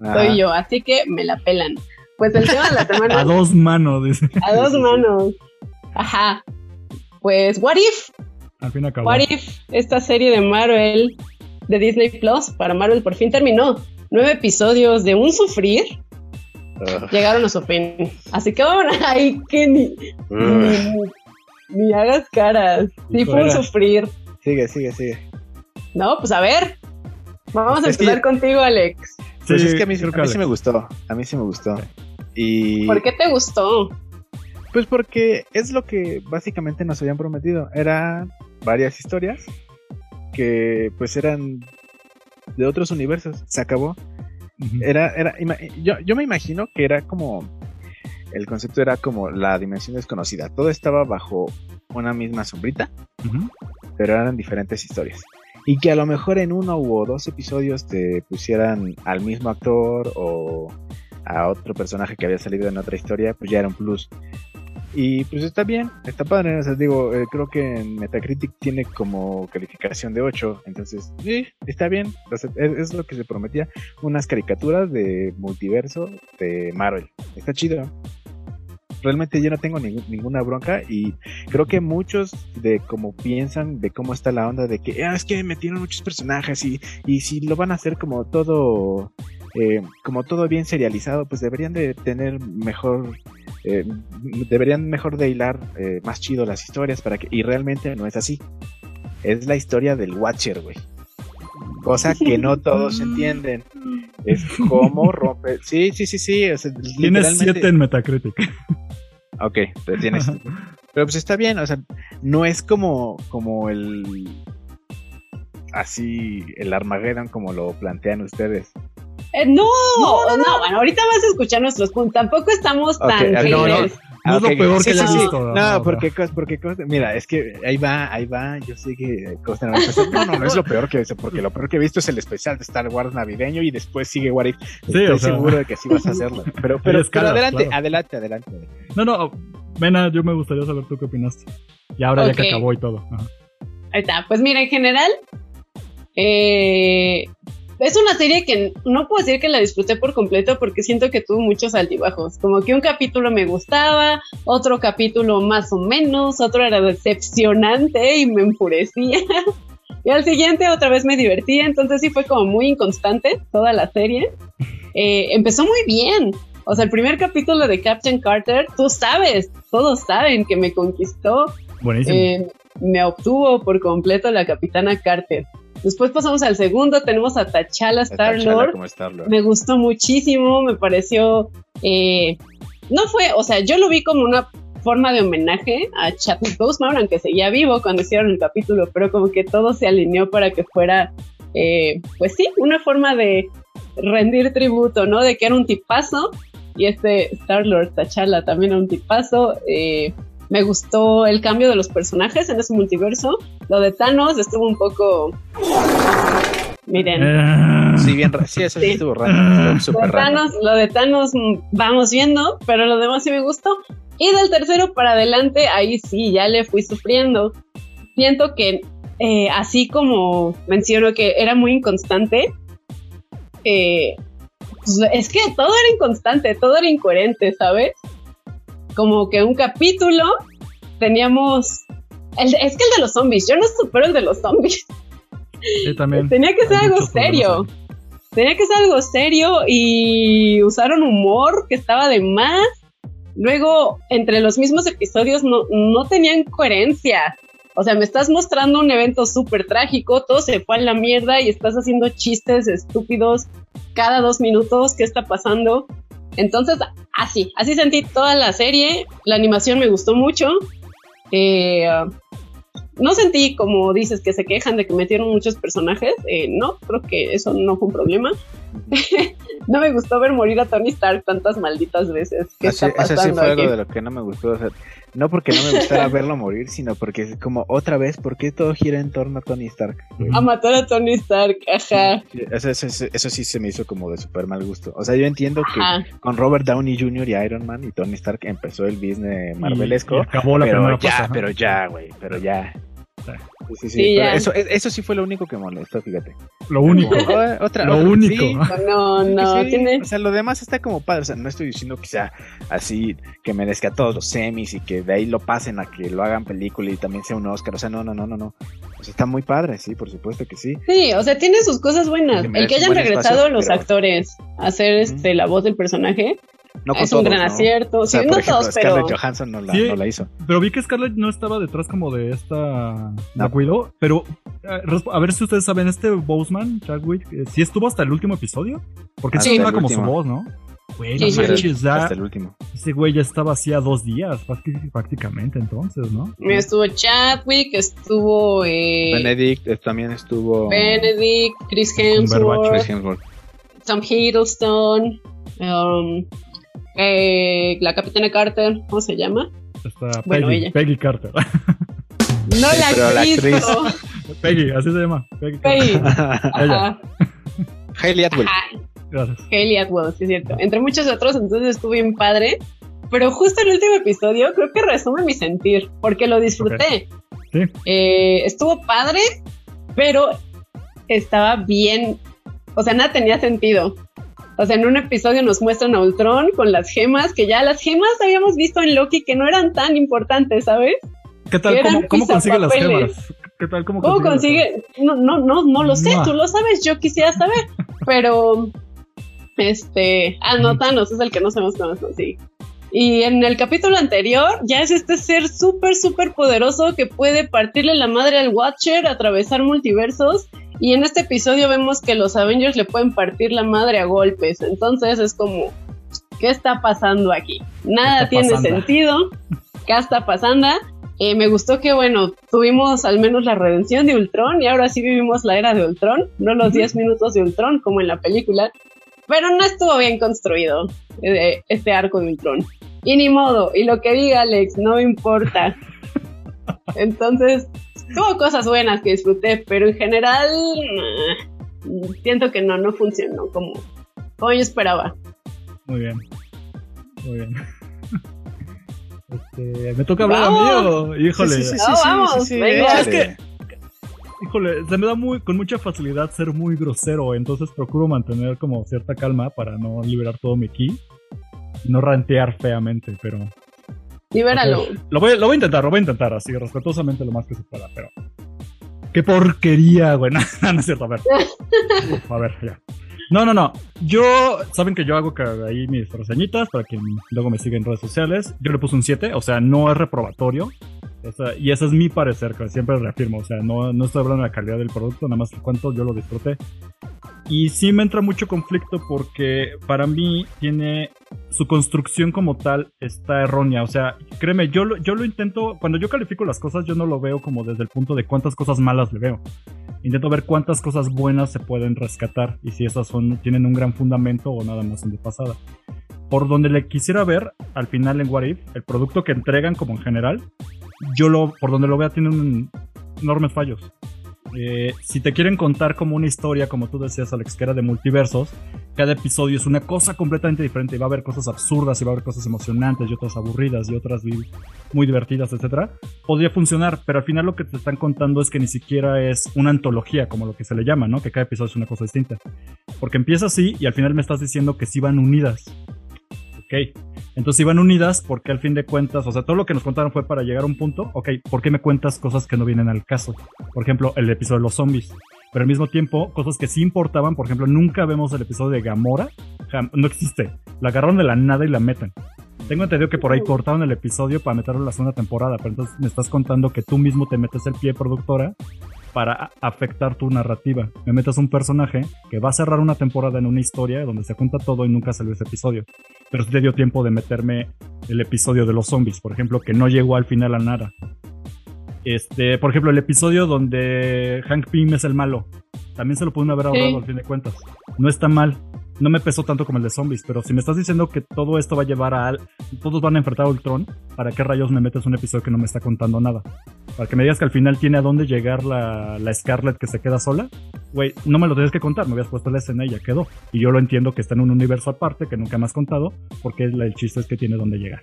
Ajá. soy yo, así que me la pelan. Pues el tema de la semana <laughs> A dos manos, dice. a dos manos. Ajá. Pues, What If? Al fin acabó. What If, esta serie de Marvel de Disney Plus para Marvel por fin terminó. Nueve episodios de un sufrir llegaron a su fin. Así que vamos <laughs> ay, que ni, Ugh. ni, ni hagas caras. Sí, fue un sufrir. Sigue, sigue, sigue. No, pues a ver. Vamos a empezar contigo, Alex. Pues Sí, es que a mí, a mí sí me gustó. A mí sí me gustó. Y ¿Por qué te gustó? pues porque es lo que básicamente nos habían prometido. Eran varias historias que pues eran de otros universos. Se acabó. Era, era, yo, yo me imagino que era como, el concepto era como la dimensión desconocida. Todo estaba bajo una misma sombrita, pero eran diferentes historias. Y que a lo mejor en uno u dos episodios te pusieran al mismo actor o a otro personaje que había salido en otra historia, pues ya era un plus. Y pues está bien, está padre. O sea, digo, eh, creo que en Metacritic tiene como calificación de 8. Entonces, sí, está bien. O es, es lo que se prometía. Unas caricaturas de multiverso de Marvel. Está chido. Realmente yo no tengo ninguna bronca y creo que muchos de cómo piensan, de cómo está la onda de que "Ah, es que metieron muchos personajes y, y si lo van a hacer como todo eh, como todo bien serializado, pues deberían de tener mejor eh, deberían mejor de hilar eh, más chido las historias para que y realmente no es así. Es la historia del Watcher, güey. Cosa que no todos entienden. Es cómo rompe. Sí, sí, sí, sí. o sea, Tienes literalmente- 7 en Metacritic. Ok, pero tienes. pero pues está bien, o sea, no es como, como el. Así, el Armageddon como lo plantean ustedes. Eh, no, no, bueno, ahorita vas a escuchar nuestros puntos. Tampoco estamos tan ah, no, no. es lo peor sí, que sí, sí. visto. No, porque, porque mira, es que ahí va, ahí va, yo sé que Costa no, va a empezar. no, no, no es lo peor que he visto, porque lo peor que he visto es el especial de Star Wars navideño y después sigue What If. Estoy o sea. seguro de que sí vas a hacerlo. Pero, <laughs> pero, escalas, pero adelante, claro. adelante, adelante. No, no, Mena, yo me gustaría saber tú qué opinaste. Y ahora Ok. ya que acabó y todo. Ajá. Ahí está. Pues mira, en general, eh, es una serie que no puedo decir que la disfruté por completo porque siento que tuvo muchos altibajos. Como que un capítulo me gustaba, otro capítulo más o menos, otro era decepcionante y me enfurecía. <laughs> Y al siguiente otra vez me divertía, entonces sí fue como muy inconstante toda la serie. Eh, empezó muy bien. O sea, el primer capítulo de Captain Carter, tú sabes, todos saben que me conquistó Buenísimo. eh, me obtuvo por completo la capitana Carter. Después pasamos al segundo, tenemos a T'Challa Star Lord. Me gustó muchísimo, me pareció. eh, no fue, o sea, yo lo vi como una forma de homenaje a Chadwick Boseman, aunque seguía vivo cuando hicieron el capítulo, pero como que todo se alineó para que fuera, eh, pues sí, una forma de rendir tributo, ¿no? De que era un tipazo y este Star Lord T'Challa también era un tipazo. eh, me gustó el cambio de los personajes en ese multiverso. Lo de Thanos estuvo un poco. Miren. Eh, Sí, bien, sí, eso sí Sí. estuvo raro, Lo súper de raro. Thanos, lo de Thanos mm, vamos viendo, pero lo demás sí me gustó. Y del tercero para adelante, ahí sí, ya le fui sufriendo. Siento que eh, así como menciono que era muy inconstante, eh, pues, es que todo era inconstante, todo era incoherente, ¿sabes? Como que un capítulo teníamos... el- es que el de los zombies, yo no supero el de los zombies. sí, también. <laughs> Tenía que ser algo serio. Tenía que ser algo serio y usaron humor que estaba de más. Luego, entre los mismos episodios no, no tenían coherencia. O sea, me estás mostrando un evento súper trágico, todo se fue a la mierda y estás haciendo chistes estúpidos cada dos minutos. ¿Qué está pasando? Entonces, así, así sentí toda la serie. La animación me gustó mucho. Eh, no sentí como dices que se quejan de que metieron muchos personajes. Eh, no, creo que eso no fue un problema. <laughs> no me gustó ver morir a Tony Stark tantas malditas veces. ¿Qué Así- está eso sí fue algo de lo que no me gustó. sea, no porque no me gustara <laughs> verlo morir, sino porque es como otra vez, ¿por qué todo gira en torno a Tony Stark? güey? A matar a Tony Stark, ajá. Eso, eso- eso- eso sí se me hizo como de súper mal gusto. O sea, yo entiendo que con Robert Downey Jr. y Iron Man y Tony Stark empezó el business marvelesco. y acabó la pero primera ya, pero ya, güey, pero ya. Sí. Sí, sí. Eso, e- eso sí fue lo único que molestó, fíjate. Lo único. "Oh, otra, Lo otra- único. sí, No, no, tiene. O sea, lo demás está como padre. O sea, no estoy diciendo que sea así, que merezca todos los semis y que de ahí lo pasen a que lo hagan película y también sea un Oscar. O sea, no, no, no, no, no. O sea, está muy padre, sí, por supuesto que sí. Sí, o sea, tiene sus cosas buenas. El que hayan regresado espacio, los pero- actores a hacer este, la voz del personaje No es un todos, gran ¿no? acierto. O sea, sí, por no ejemplo, todos, pero. Scarlett Johansson no la, Sí. no la hizo. Pero vi que Scarlett no estaba detrás como de esta No. Black Widow, pero eh, a ver si ustedes saben, este Boseman, Chadwick, eh, ¿sí estuvo hasta el último episodio? Porque sí el como su voz, ¿no? Güey, Sí, no sí. manches, ya- Hasta el último. ese güey ya estaba hacía dos días, prácti- prácticamente entonces, ¿no? Estuvo Chadwick, estuvo eh, Benedict eh, también estuvo. Benedict, Chris Hemsworth, Chris Hemsworth. Tom Hiddleston, um, eh, la Capitana Carter, ¿cómo se llama? Bueno, Peggy, ella. Peggy Carter. No Sí, la pero la actriz. Peggy, así se llama. Peggy Carter. Peggy. <laughs> Ajá. Hayley Atwell. Ajá. Gracias. Hayley Atwell, sí es cierto. Entre muchos otros, entonces estuvo bien padre. Pero justo el último episodio creo que resume mi sentir, porque lo disfruté. Sí. Eh, estuvo padre, pero estaba bien. O sea, nada tenía sentido. O sea, en un episodio nos muestran a Ultron con las gemas, que ya las gemas habíamos visto en Loki que no eran tan importantes, ¿sabes? ¿Qué tal? ¿Cómo, cómo consigue las gemas? ¿Qué tal? ¿Cómo, ¿Cómo consigue? No, no, no, no lo sé, Mua. tú lo sabes, yo quisiera saber. <laughs> Pero, este, ah, no, Thanos es el que no sabemos cómo consigue. Y en el capítulo anterior ya es este ser súper, súper poderoso que puede partirle la madre al Watcher, atravesar multiversos. Y en este episodio vemos que los Avengers le pueden partir la madre a golpes. Entonces es como, ¿qué está pasando aquí? Nada tiene pasando? sentido. ¿Qué está pasando? Eh, me gustó que, bueno, tuvimos al menos la redención de Ultron y ahora sí vivimos la era de Ultron, no los 10 minutos de Ultron como en la película, pero no estuvo bien construido eh, este arco de Ultron. Y ni modo, y lo que diga Alex, no importa. <laughs> Entonces, tuvo cosas buenas que disfruté, pero en general nah, siento que no, no funcionó como, como yo esperaba. Muy bien. Muy bien. <laughs> Este, me toca hablar a mí Vamos. o- Híjole. sí, sí. Vamos, venga. échale. Es que- Híjole, se me da muy, con mucha facilidad ser muy grosero, entonces procuro mantener como cierta calma para no liberar todo mi ki y no rantear feamente, pero... Libéralo. Ok, Lo voy, lo voy a intentar, lo voy a intentar así, respetuosamente lo más que se pueda, pero... ¡Qué porquería, güey! <laughs> No, no es cierto, a ver. <laughs> Uf, a ver, ya. No, no, no. Yo, saben que yo hago que ahí mis reseñitas para quien luego me siga en redes sociales. Yo le puse un 7, o sea, no es reprobatorio. Esa- y ese es mi parecer, que siempre reafirmo. O sea, no, no estoy hablando de la calidad del producto, nada más cuánto yo lo disfruté. Y sí me entra mucho conflicto porque para mí tiene su construcción como tal está errónea. O sea, créeme, yo lo, yo lo intento, cuando yo califico las cosas, yo no lo veo como desde el punto de cuántas cosas malas le veo. Intento ver cuántas cosas buenas se pueden rescatar y si esas son, tienen un gran fundamento o nada más son de pasada. Por donde le quisiera ver, al final en What If, el producto que entregan como en general, yo lo, por donde lo vea, tiene enormes fallos. Eh, si te quieren contar como una historia, como tú decías, Alex, que era de multiversos, cada episodio es una cosa completamente diferente y va a haber cosas absurdas y va a haber cosas emocionantes y otras aburridas y otras muy divertidas, etcétera, podría funcionar, pero al final lo que te están contando es que ni siquiera es una antología, como lo que se le llama, ¿no? Que cada episodio es una cosa distinta. Porque empieza así y al final me estás diciendo que sí van unidas. Ok, entonces iban unidas porque al fin de cuentas, o sea, todo lo que nos contaron fue para llegar a un punto, ok, ¿por qué me cuentas cosas que no vienen al caso? Por ejemplo, el episodio de los zombies. Pero al mismo tiempo, cosas que sí importaban, por ejemplo, nunca vemos el episodio de Gamora, no existe. La agarraron de la nada y la meten. Tengo entendido que por ahí cortaron el episodio para meterlo en la segunda temporada, pero entonces me estás contando que tú mismo te metes el pie productora para afectar tu narrativa. Me metes un personaje que va a cerrar una temporada en una historia donde se junta todo y nunca salió ese episodio. Pero sí te dio tiempo de meterme el episodio de los zombies, por ejemplo, que no llegó al final a nada. Este, por ejemplo, el episodio donde Hank Pym es el malo. También se lo pudieron haber ahorrado Sí. al fin de cuentas. No está mal. No me pesó tanto como el de zombies, pero si me estás diciendo que todo esto va a llevar a... Todos van a enfrentar a Ultron, ¿para qué rayos me metes un episodio que no me está contando nada? Para que me digas que al final tiene a dónde llegar la, Scarlet que se queda sola. Güey, no me lo tenías que contar, me habías puesto la escena y ya quedó. Y yo lo entiendo que está en un universo aparte que nunca me has contado, porque el chiste es que tiene dónde llegar.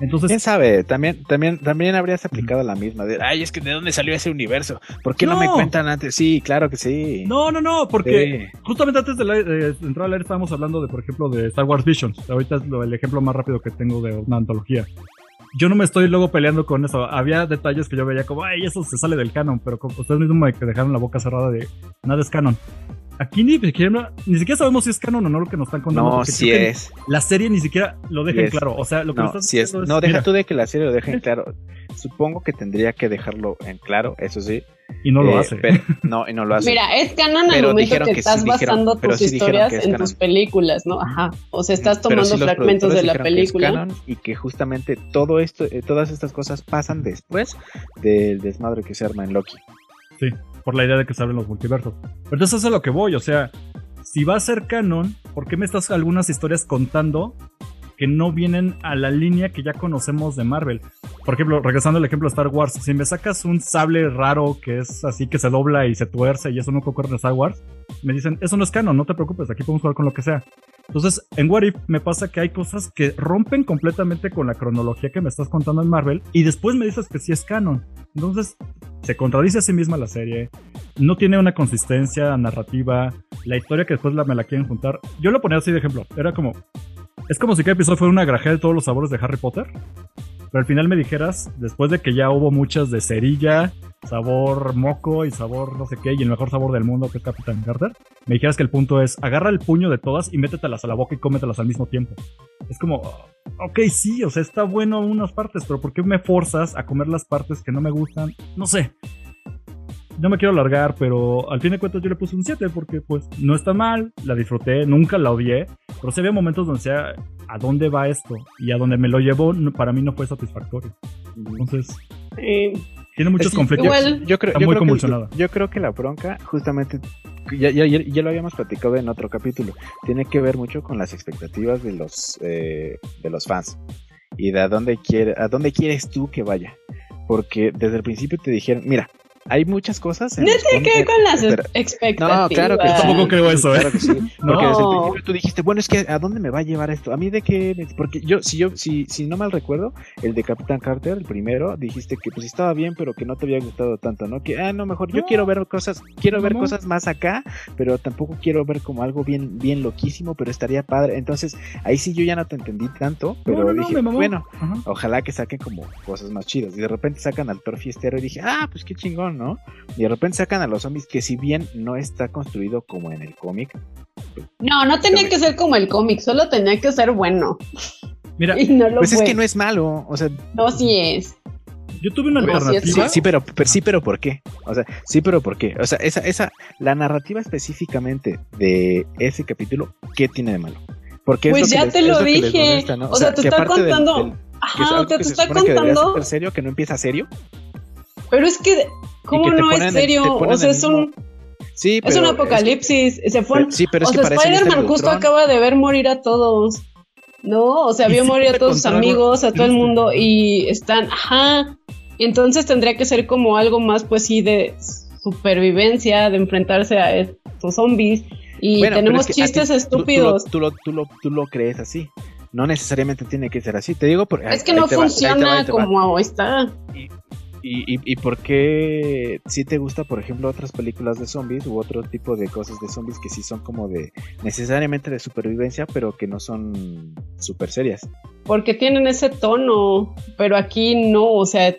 Entonces, ¿Quién sabe? También, también, también habrías aplicado la misma. De, Ay, es que ¿de dónde salió ese universo? ¿Por qué no, me cuentan antes? Sí, claro que sí. no, no, no, porque Sí. Justamente antes de, la- de entrar al aire estábamos hablando de, por ejemplo, de Star Wars Visions. Ahorita es lo- el ejemplo más rápido que tengo de una antología. Yo no me estoy luego peleando con eso. Había detalles que yo veía como, ay, eso se sale del canon, pero como ustedes mismos me dejaron la boca cerrada de nada es canon. Aquí ni siquiera, ni siquiera sabemos si es canon o no lo que nos están contando. No, sí es. La serie ni siquiera lo deja Sí en claro. O sea, lo que No, estás sí es. No, deja mira, tú de que la serie lo deje en claro. Supongo que tendría que dejarlo en claro, eso sí. Y no lo Eh, hace. pero- no, y no lo hace. Mira, es canon al momento dijeron que, que estás basando tus sí historias en canon. tus películas, ¿no? Ajá. O sea, estás Pero tomando fragmentos de la dijeron que es película. canon y que justamente todo esto, eh, todas estas cosas pasan después del desmadre que se arma en Loki. Sí, por la idea de que se abren los multiversos. Pero eso es a lo que voy, o sea, si va a ser canon, ¿por qué me estás algunas historias contando que no vienen a la línea que ya conocemos de Marvel? Por ejemplo, regresando al ejemplo de Star Wars, si me sacas un sable raro que es así que se dobla y se tuerce y eso no ocurre en Star Wars, me dicen, eso no es canon, no te preocupes, aquí podemos jugar con lo que sea. Entonces, en What If me pasa que hay cosas que rompen completamente con la cronología que me estás contando en Marvel y después me dices que sí es canon. Entonces, se contradice a sí misma la serie, no tiene una consistencia narrativa, la historia que después me la quieren juntar. Yo lo ponía así de ejemplo, era como, es como si cada episodio fuera una grajea de todos los sabores de Harry Potter, pero al final me dijeras, después de que ya hubo muchas de cerilla, sabor moco y sabor no sé qué, y el mejor sabor del mundo que es Capitán Carter, me dijeras que el punto es, agarra el puño de todas y métetelas a la boca y cómetelas al mismo tiempo. Es como, ok, sí, o sea, está bueno unas partes, pero ¿por qué me forzas a comer las partes que no me gustan? No sé. No me quiero alargar, pero al fin de cuentas yo le puse un 7 porque pues no está mal, la disfruté, nunca la odié, pero sí había momentos donde sea a dónde va esto y a donde me lo llevó para mí no fue satisfactorio. Entonces, Eh, tiene muchos conflictos. igual- Yo creo, Está yo muy creo convulsionada. Que, yo creo que la bronca, justamente, ya, ya, ya, ya lo habíamos platicado en otro capítulo, tiene que ver mucho con las expectativas de los, eh, de los fans y de a dónde, quiere, a dónde quieres tú que vaya. Porque desde el principio te dijeron, mira, hay muchas cosas. en No los tiene que ver cómics- con las espera, expectativas. No, claro que Yo sí. tampoco creo eso, ¿eh? Claro que sí. <laughs> Porque No. desde el principio tú dijiste, bueno, es que ¿a dónde me va a llevar esto? ¿A mí de qué? Porque yo, si yo, si, si no mal recuerdo, el de Capitán Carter, el primero, dijiste que pues estaba bien, pero que no te había gustado tanto, ¿no? Que, ah, no, mejor, yo No. quiero ver cosas, quiero ver No. cosas más acá, pero tampoco quiero ver como algo bien, bien loquísimo, pero estaría padre. Entonces, ahí sí yo ya no te entendí tanto, pero No, no, no, dije, bueno, Ajá. ojalá que saquen como cosas más chidas. Y de repente sacan al Thor fiestero y dije, ah, pues qué chingón, ¿no? Y de repente sacan a los zombies que si bien no está construido como en el cómic, No, no tenía que ser como el cómic, solo tenía que ser bueno. Mira, <laughs> Y no lo pues fue. es que no es malo, o sea, No, sí es. yo tuve una No, sí es- sí, alternativa. sí, pero, pero- sí, pero ¿por qué? O sea, sí, pero ¿por qué? O sea, esa, esa, la narrativa específicamente de ese capítulo, ¿qué tiene de malo? Porque es Pues lo que ya les- te es lo que les dije. molesta, ¿no? O sea, te que está del- contando- del- que es Ajá, algo o sea, que te se está que contando. ser serio, que no empieza serio. Pero es que, ¿cómo que no es serio? O sea, es un, Sí, es un apocalipsis. Se fue. pero- sí, pero es o sea, Spider-Man justo acaba de ver morir a todos. No, o sea, vio morir a todos sus amigos, a todo el triste, mundo y están, ajá. Entonces tendría que ser como algo más, pues sí, de supervivencia, de enfrentarse a estos zombies. Y Bueno, tenemos es que a chistes ti- estúpidos. Tú, lo, tú, lo, tú, lo, tú lo crees así. No necesariamente tiene que ser así. Te digo porque es que no funciona como está. ¿Y, y, y por qué si te gusta, por ejemplo, otras películas de zombies u otro tipo de cosas de zombies que sí son como de necesariamente de supervivencia, pero que no son súper serias? Porque tienen ese tono. Pero aquí no, o sea.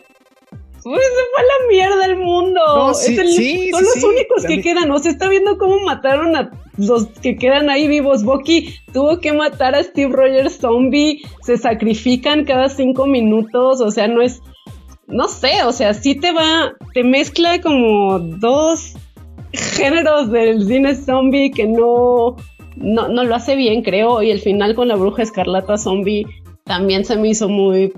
Pues se fue a la mierda el mundo. No, Es sí, el- sí, son sí, los únicos que quedan. O sea, está viendo cómo mataron a los que quedan ahí vivos. Bucky tuvo que matar a Steve Rogers zombie. Se sacrifican cada cinco minutos. O sea, no es. No sé, o sea, sí te va. Te mezcla como dos géneros del cine zombie que no. No, no lo hace bien, creo. Y el final con la bruja escarlata zombie también se me hizo muy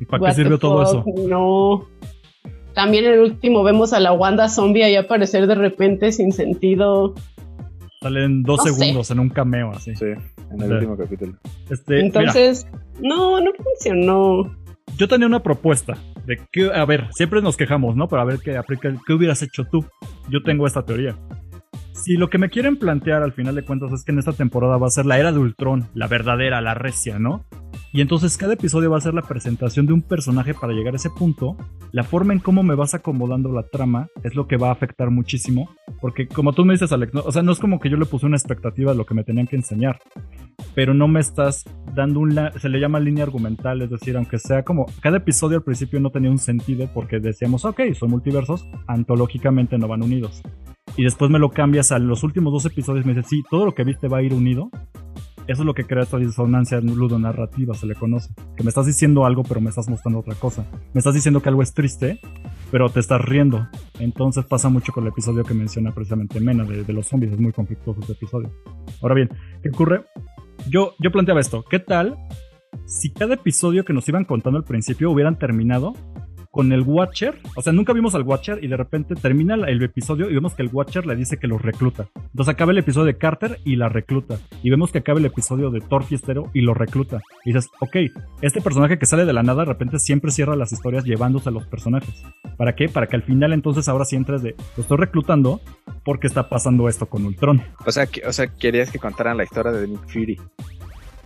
¿Y para qué sirvió todo fuck, eso? No. también el último vemos a la Wanda zombie ahí aparecer de repente sin sentido. Salen dos No sé. segundos en un cameo así. Sí, en el Sí. último capítulo. Este, mira, Entonces, no, no funcionó. Yo tenía una propuesta de que, a ver, siempre nos quejamos, ¿no? Pero a ver qué qué hubieras hecho tú. Yo tengo esta teoría. Si lo que me quieren plantear al final de cuentas es que en esta temporada va a ser la era de Ultron, la verdadera, la recia, ¿no? Y entonces cada episodio va a ser la presentación de un personaje para llegar a ese punto. La forma en cómo me vas acomodando la trama es lo que va a afectar muchísimo. Porque como tú me dices, Alex, o sea, no es como que yo le puse una expectativa de lo que me tenían que enseñar. Pero no me estás dando un... se le llama línea argumental, es decir, aunque sea como... Cada episodio al principio no tenía un sentido porque decíamos, ok, son multiversos, antológicamente no van unidos. Y después me lo cambias a los últimos dos episodios y me dices, sí, todo lo que viste va a ir unido. Eso es lo que crea esta disonancia ludonarrativa, se le conoce. Que me estás diciendo algo, pero me estás mostrando otra cosa. Me estás diciendo que algo es triste, pero te estás riendo. Entonces pasa mucho con el episodio que menciona precisamente Mena de, de los zombies. Es muy conflictuoso ese episodio. Ahora bien, ¿qué ocurre? Yo, yo planteaba esto. ¿Qué tal si cada episodio que nos iban contando al principio hubieran terminado con el Watcher. O sea, nunca vimos al Watcher y de repente termina el episodio y vemos que el Watcher le dice que los recluta. Entonces acaba el episodio de Carter y la recluta. Y vemos que acaba el episodio de Thor Fiestero y lo recluta. Y dices, ok, este personaje que sale de la nada de repente siempre cierra las historias llevándose a los personajes. ¿Para qué? Para que al final entonces ahora sí entres de, lo estoy reclutando porque está pasando esto con Ultron. O sea, o sea, querías que contaran la historia de Nick Fury.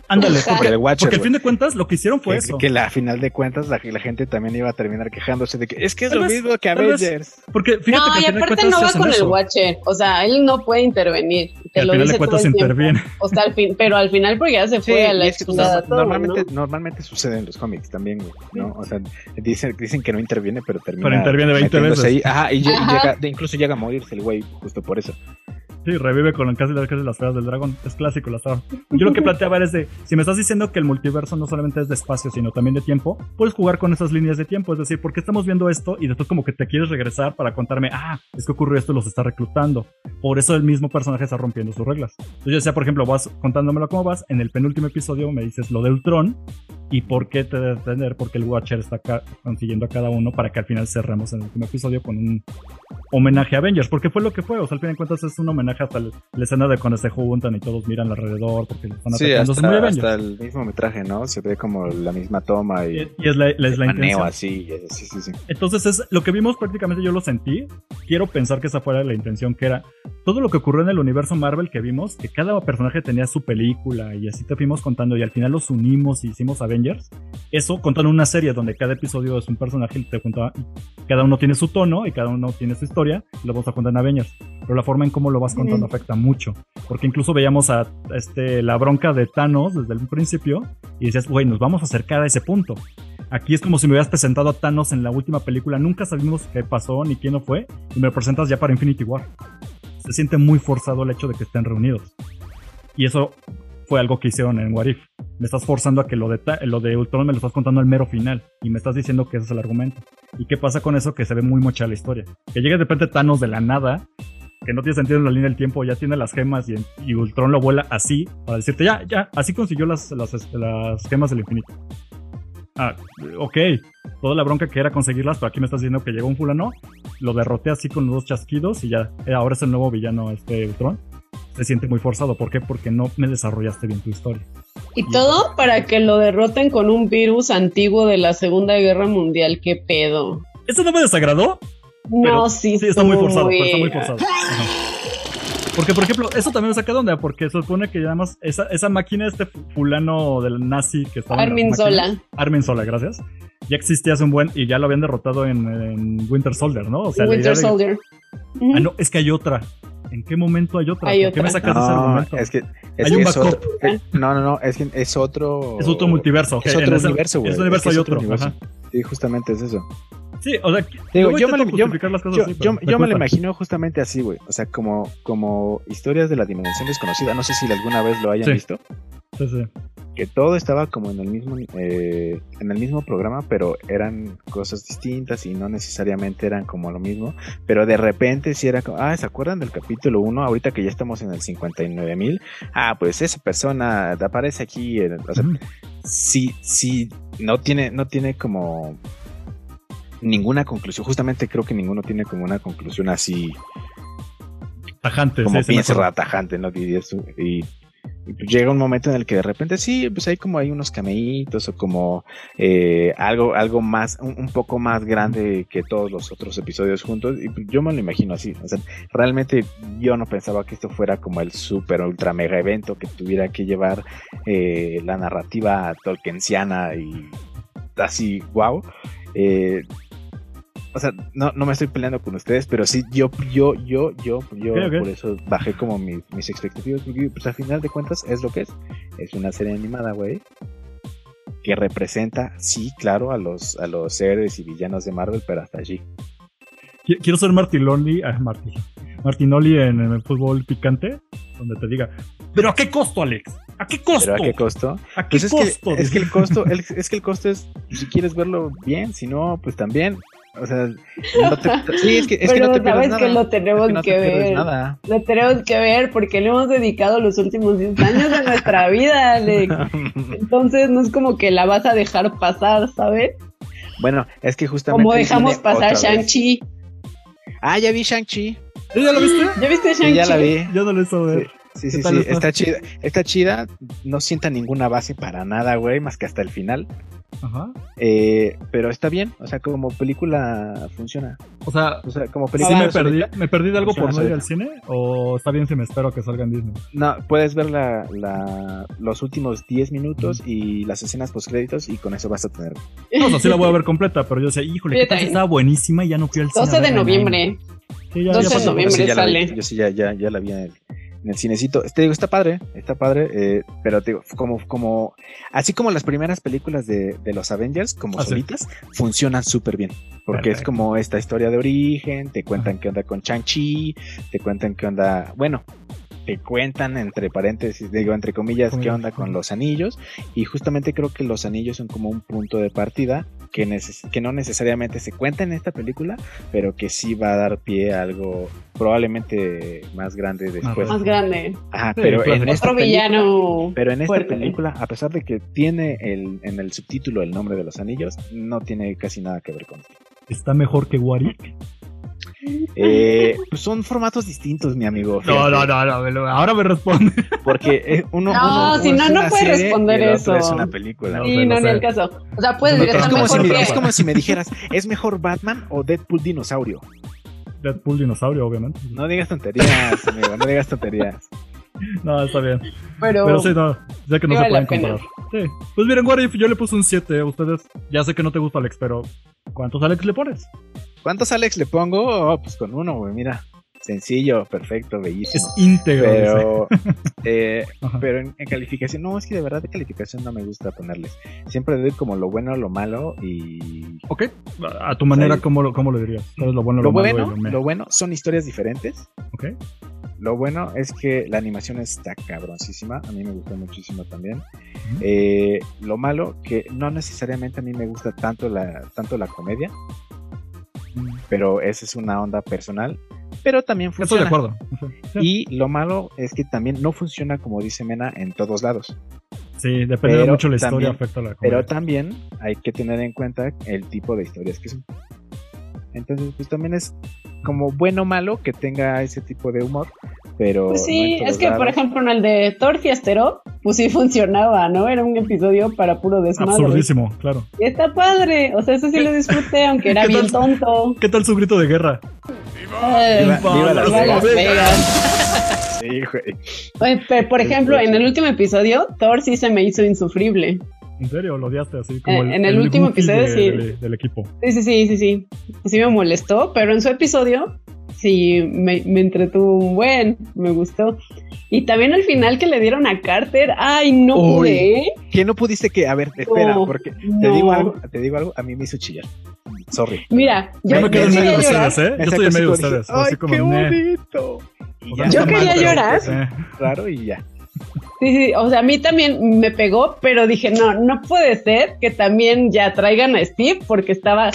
Ándale, Ajá. porque, El Watcher, porque al fin de cuentas lo que hicieron fue que, eso. que la, final de cuentas la, la gente también iba a terminar quejándose de que es que es lo vez- mismo que Avengers. Porque fíjate no, que al y final de aparte cuentas no va con el eso. Watcher. O sea, él no puede intervenir. Te al lo final dice de cuentas el interviene. O sea, al fin, pero al final porque ya se Sí, fue a la es que, todo, normalmente, ¿no? normalmente sucede en los cómics también, güey, ¿no? O sea, dicen, dicen que no interviene, pero termina. Pero interviene 20 metiéndose veces. ahí. Ajá, y, lle- y Ajá. llega, incluso llega a morirse el güey justo por eso. Sí, revive con casi, casi las feas del dragón. Es clásico la saga. Yo lo que planteaba es de, si me estás diciendo que el multiverso no solamente es de espacio, sino también de tiempo, puedes jugar con esas líneas de tiempo. Es decir, ¿por qué estamos viendo esto? Y después como que te quieres regresar para contarme, ah, es que ocurrió esto los está reclutando. Por eso el mismo personaje está rompiendo sus reglas. Entonces yo decía, por ejemplo, vas contándomelo cómo vas, en el penúltimo episodio me dices lo de Ultron y por qué te debe entender, porque el Watcher está consiguiendo a cada uno para que al final cerremos el último episodio con un homenaje a Avengers, porque fue lo que fue, o sea, al fin de cuentas es un homenaje hasta el- la escena de cuando se juntan y todos miran alrededor porque están Sí, hasta, hasta el mismo metraje, ¿no? Se ve como la misma toma y, Y, y es la, la- es la intención. así. Sí, sí, sí. Entonces es lo que vimos prácticamente yo lo sentí. Quiero pensar que esa fuera la intención, que era todo lo que ocurrió en el universo Marvel que vimos, que cada personaje tenía su película y así te fuimos contando y al final los unimos y hicimos Avengers. Eso contando una serie donde cada episodio es un personaje y te contaba, cada uno tiene su tono y cada uno tiene su historia y lo vamos a contar en Avengers. Pero la forma en cómo lo vas contando afecta mucho. Porque incluso veíamos a este, la bronca de Thanos desde el principio y decías, güey, nos vamos a acercar a ese punto. Aquí es como si me hubieras presentado a Thanos en la última película. Nunca sabimos qué pasó ni quién no fue. Y me lo presentas ya para Infinity War. Se siente muy forzado el hecho de que estén reunidos. Y eso fue algo que hicieron en What If. Me estás forzando a que lo de, lo de Ultron me lo estás contando al mero final. Y me estás diciendo que ese es el argumento. ¿Y qué pasa con eso? Que se ve muy mocha la historia. Que llegue de repente Thanos de la nada. Que no tiene sentido en la línea del tiempo. Ya tiene las gemas y, Ultron lo vuela así. Para decirte, ya, ya. Así consiguió las, las, este, las gemas del infinito. Ah, ok. Toda la bronca que era conseguirlas, pero aquí me estás diciendo que llegó un fulano, lo derroté así con los dos chasquidos y ya, eh, ahora es el nuevo villano este Ultron. Se siente muy forzado. ¿Por qué? Porque no me desarrollaste bien tu historia. Y todo para que lo derroten con un virus antiguo de la Segunda Guerra Mundial. ¿Qué pedo? Eso no me desagradó. No, sí, sí, está muy forzado, pero está muy forzado. Ajá. Porque, por ejemplo, eso también me saca de onda, porque se supone que además esa, esa máquina, este fu- fulano del nazi que estaba Armin Zola. Armin Sola, gracias. Ya existía hace un buen y ya lo habían derrotado en, en Winter Soldier, ¿no? O sea, Winter de- Soldier. Ah, no, es que hay otra. ¿En qué momento hay otra? Hay ¿Por qué me sacas de ese No, argumento? es que, es, Hay un es backup. otro, no, no, no, es que es otro. Es otro multiverso. Es otro universo, güey. Ese universo es hay es otro. universo. Sí, justamente es eso. Sí, o sea, Digo, yo me lo- yo- Yo, así, me lo imagino justamente así, güey. O sea, como, como historias de la dimensión desconocida. No sé si alguna vez lo hayan Sí. visto. Sí, sí. Que todo estaba como en el mismo, eh, en el mismo programa, pero eran cosas distintas y no necesariamente eran como lo mismo. Pero de repente sí era como, ah, ¿se acuerdan del capítulo 1? Ahorita que ya estamos en el 59 mil. Ah, pues esa persona aparece aquí. en- o sea, sí, sí, no tiene, no tiene como ninguna conclusión. Justamente creo que ninguno tiene como una conclusión así Tajante, como sí, cerrada, tajante, ¿no? Dirías tú. Y, y pues llega un momento en el que de repente sí, pues hay como hay unos cameitos o como eh, algo, algo más, un, un poco más grande que todos los otros episodios juntos. Y pues yo me lo imagino así. O sea, realmente yo no pensaba que esto fuera como el super ultra mega evento que tuviera que llevar eh, la narrativa tolkiensiana y así, wow. Eh, o sea, no, no me estoy peleando con ustedes, pero sí, yo, yo, yo, yo, yo, por eso bajé como mis, mis expectativas, porque pues al final de cuentas es lo que es. Es una serie animada, güey, que representa, sí, claro, a los, a los héroes y villanos de Marvel, pero hasta allí. Qui- Quiero ser Martinoli, ah, Martin, Martinoli en, en el fútbol picante, donde te diga, ¿pero a qué costo, Alex? ¿A qué costo? ¿Pero a qué costo? ¿A qué Pues es costo? que, es que el costo, el- es que el costo es, si quieres verlo bien, si no, pues también. O sea, no te, <laughs> sí, es que, es que no te sabes nada. que lo tenemos Es que no que te pierdes ver. nada. Lo tenemos que ver porque le hemos dedicado los últimos 10 años de nuestra vida, Alex. <laughs> Entonces no es como que la vas a dejar pasar, ¿sabes? Bueno, es que justamente. Como dejamos pasar. Shang-Chi. Ah, ya vi Shang-Chi. ¿Sí, ¿Ya lo viste? ¿Ya viste Sí, Shang-Chi? ya la vi. Yo no lo hice ver. Sí, ¿Qué sí, sí. está? Está chida. Está chida. No sienta ninguna base para nada, güey, más que hasta el final. Ajá. Eh, pero está bien. O sea, como película funciona. O sea, O sea, como ¿sí película. me perdí, solita, me perdí de algo por no ir al cine? ¿O está bien si me espero que salga en Disney? No, puedes ver la, la- los últimos 10 minutos y las escenas post créditos y con eso vas a tener. No, o sea, sí la voy a <laughs> ver completa, pero yo decía, híjole, Yo ¿qué tal si también. estaba buenísima y ya no fui al cine? a 12 de noviembre. Sí, ya, 12 ya de noviembre. Sí sale. yo sí ya, ya, ya la vi en el, en el cinecito. Te digo, está padre, está padre, eh, pero te digo, como, como, así como las primeras películas de, de los Avengers, como Ah, sí. solitas, funcionan súper bien. Porque es como esta historia de origen, te cuentan qué onda con Chang-Chi, te cuentan qué onda, bueno, te cuentan entre paréntesis, digo, entre comillas, qué onda con los anillos. Y justamente creo que los anillos son como un punto de partida que, neces- que no necesariamente se cuenta en esta película, pero que sí va a dar pie a algo probablemente más grande después. Más grande. Ajá, Sí, pero en esta película, villano. pero en esta fuerte. película, a pesar de que tiene el, en el subtítulo el nombre de los anillos, no tiene casi nada que ver con esto. ¿Está mejor que Wari? Eh, pues son formatos distintos, mi amigo. No, no, no, no, me lo- ahora me responde. Porque eh, uno, No, uno- si uno no, no serie responder eso. Es una película. Sí, no, no ni el caso. O sea, puedes No, decir, Es como, si me, que... es como si me dijeras, ¿es mejor Batman o Deadpool dinosaurio? Deadpool dinosaurio, obviamente. No digas tonterías, amigo, no digas tonterías. No, está bien. Pero, Pero sí, no, sé que no se pueden comparar. Sí. Pues miren, What If, yo le puse un 7. Ustedes, ya sé que no te gusta Alex, pero ¿cuántos Alex le pones? ¿Cuántos Alex le pongo? Oh, pues con uno, güey, mira. Sencillo, perfecto, Es bellísimo. íntegro. dice. Pero, eh, <laughs> pero en, en calificación, no, es que de verdad de calificación no me gusta ponerles. Siempre doy como lo bueno, lo malo y... Ok, a tu manera. ¿cómo, lo, ¿cómo lo dirías? ¿Cuál es lo bueno, Lo lo, malo bueno, y lo bueno son historias diferentes. Ok. Lo bueno es que la animación está cabroncísima. A mí me gustó muchísimo también. Eh, lo malo que no necesariamente a mí me gusta tanto la, tanto la comedia, pero esa es una onda personal. Pero también Estoy funciona. de acuerdo. Sí, Y lo malo es que también no funciona como dice Mena en todos lados. Sí, depende de pero mucho la historia, también- afecta a la Pero también hay que tener en cuenta el tipo de historias que son. Entonces, pues también es como bueno o malo que tenga ese tipo de humor, pero... pues no sí, todos es que, por lados. ejemplo, en el de Thor Fiestero, pues sí <laughs> funcionaba, ¿no? Era un episodio para puro desmadre. Absurdísimo, claro. Y está padre, o sea, eso sí lo disfruté, aunque era <laughs> ¿Qué bien tal? tonto. ¿Qué tal su grito de guerra? Viva- viva Las viva Las Vegas. Sí, güey. Oye, pero, por ejemplo, en el último episodio, Thor sí se me hizo insufrible. ¿En serio? ¿Lo odiaste así? Como Eh, en el último Goofy episodio, de- sí. de- del equipo. Sí, sí, sí, sí, sí. Sí me molestó, pero en su episodio sí me, me entretuvo un buen, me gustó. Y también al final que le dieron a Carter, ay, no Uy. pude, ¿eh? Que no pudiste que... A ver, espera, porque te no. digo algo, te digo algo, a mí me hizo chillar. Sorry. Mira, yo, Yo me quedo en medio ustedes, ¿eh? Yo estoy en medio. Así ¡Ay, como, qué bonito! Y ya Yo quería mal, pero llorar. Eh, Raro y ya. Sí, sí, o sea, a mí también me pegó, pero dije, no, no puede ser que también ya traigan a Steve porque estaba...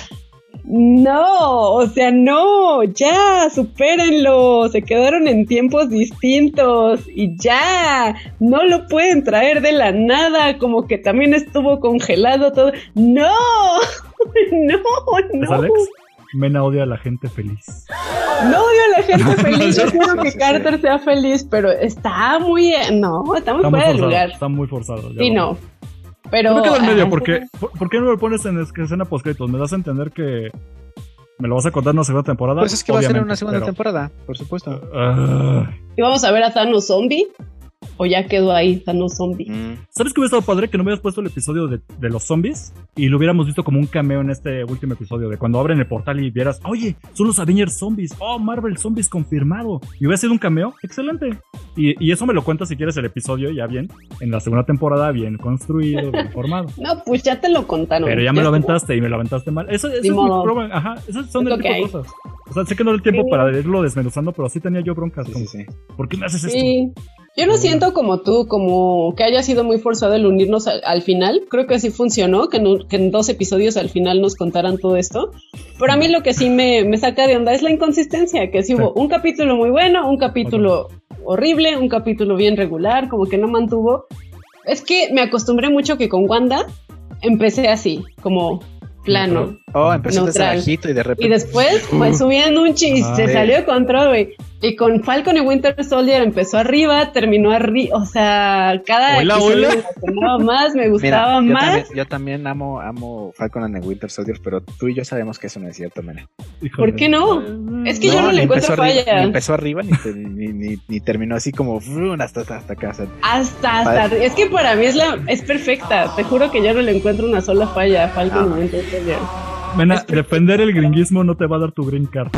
No, o sea, no, ya, supérenlo, se quedaron en tiempos distintos y ya, no lo pueden traer de la nada, como que también estuvo congelado todo. No, <laughs> no, ¿Es no. Alex? Mena odia a la gente feliz. No odio a la gente <laughs> feliz. Yo quiero que sí. Carter sea feliz, pero está muy. No, está muy Está muy fuera de lugar. Está muy forzado. ya Sí, no. Pero. Yo me quedo en medio porque. ¿por, qué no lo pones en es- escena postcréditos? ¿Me das a entender que me lo vas a contar en una segunda temporada? Pues es que va a ser una segunda pero- temporada, por supuesto. Ah, ¿Y vamos a ver a Thanos zombie? ¿O ya quedó ahí Thanos zombie? Mm. ¿Sabes que hubiera estado padre que no hubieras puesto el episodio de, de los zombies y lo hubiéramos visto como un cameo en este último episodio de cuando abren el portal y vieras, oye, son los Avengers zombies, oh, Marvel zombies confirmado. Y hubiera sido un cameo, excelente. Y, y eso me lo cuentas si quieres el episodio ya bien, en la segunda temporada, bien construido, bien formado. <laughs> No, pues ya te lo contaron. Pero ya me lo aventaste y me lo aventaste mal. Eso, eso es mi problema. Ajá, esas son Es el tipo de cosas. O sea, sé que no era el tiempo Sí. para irlo desmenuzando, pero sí tenía yo broncas. Sí, sí. ¿Por qué me haces esto? Yo no siento como tú, como que haya sido muy forzado el unirnos al, al final. Creo que sí funcionó, que, no- que en dos episodios al final nos contaran todo esto. Pero a mí lo que sí me, me saca de onda es la inconsistencia, que sí hubo un capítulo muy bueno, un capítulo horrible, un capítulo bien regular, como que no mantuvo. Es que me acostumbré mucho que con Wanda empecé así, como plano. Oh, desde bajito y de repente. Y después fue <laughs> subiendo un chiste, Ah, se salió de control, güey. Y con Falcon y Winter Soldier empezó arriba, terminó arriba, o sea, cada Hola, me emocionaba más, me Mira, gustaba yo más. también, yo también amo, amo Falcon and the Winter Soldier, pero tú y yo sabemos que eso no es cierto, mena. ¿Por qué no? Es que yo no le encuentro arriba, falla. Ni empezó arriba ni, te- ni, ni- ni terminó así como hasta, hasta, hasta acá. o sea, Hasta, hasta, es que para mí es la, es perfecta. Te juro que yo no le encuentro una sola falla a Falcon Ah. y Winter Soldier. Mena, defender el gringuismo no te va a dar tu green card.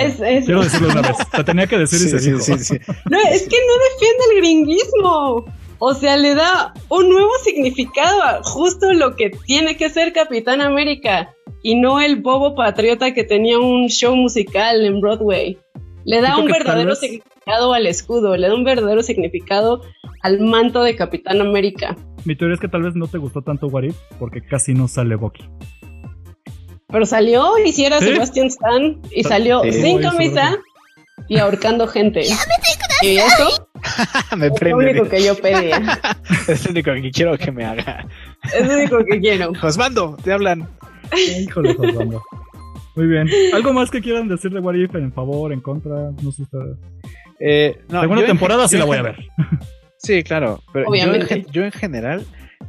Es, es, Quiero decirlo una vez. Te tenía que decir y se sí, dijo. sí, sí. No, es que no defiende el gringuismo. O sea, le da un nuevo significado a justo lo que tiene que ser Capitán América y no el bobo patriota que tenía un show musical en Broadway. Le da un verdadero vez- significado al escudo, le da un verdadero significado al manto de Capitán América. Mi teoría es que tal vez no te gustó tanto What If porque casi no sale Bucky. Pero salió y si era ¿Sí? Sebastián Stan y salió Sí. sin camisa y ahorcando gente. Y eso <laughs> Me es lo único que yo pedía. <laughs> Es lo único que quiero que me haga. Es lo único que quiero. Josbando, te hablan. Híjole, Fernando. Muy bien. ¿Algo más que quieran decir de What If en favor, en contra? No sé ustedes. Eh, no, Segunda yo en temporada sí yo la voy a ver. Sí, claro. Pero yo en, Obviamente. gen- yo en general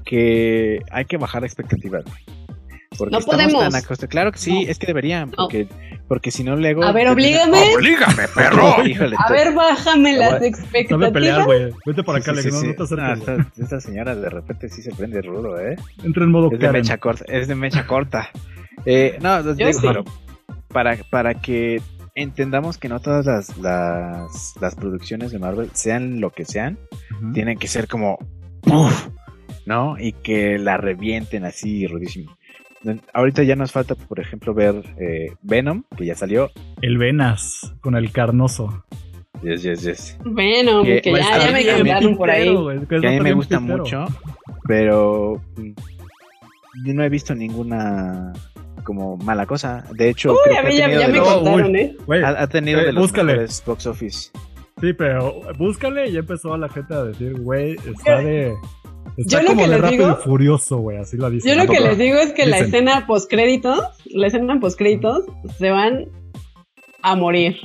que hay que bajar expectativas. güey. Porque No podemos. tan. Claro que sí, No. es que deberían, porque, porque si no luego. A ver, oblígame. ¡Oblígame, <laughs> perro! <laughs> Híjole. A ver, bájame las Sabe Sabe pelear, expectativas. güey. Vete para acá, Sí, sí, no, sí. no te acerques. No, güey. esta, esta señora de repente sí se prende rudo, ¿eh? Entra en modo Es de Karen. mecha corta. Es de mecha corta. Eh, no, Yo digo, sí. pero para, para que entendamos que no todas las, las, las producciones de Marvel, sean lo que sean, tienen que ser como ¡puf! ¿no? Y que la revienten así rudísimo. Ahorita ya nos falta, por ejemplo, ver eh, Venom, que ya salió. El Venas con el carnoso. Yes, yes, yes. Bueno, Que a ya, me contaron por ahí. Que Que a mí me gusta mucho, pero mm, yo no he visto ninguna como mala cosa. De hecho, Uy, creo a que mí ha ya, tenido ya me los- contaron, uy. ¿eh? Ha, ha tenido Eh, de los búscale. mejores box office. Sí, pero búscale y ya empezó a la gente a decir, güey, está de. Está Yo lo como que de les rápido digo- y furioso, güey, así la dice. Yo lo que les digo es que la Dicen. escena postcréditos, la escena postcréditos, se van a morir.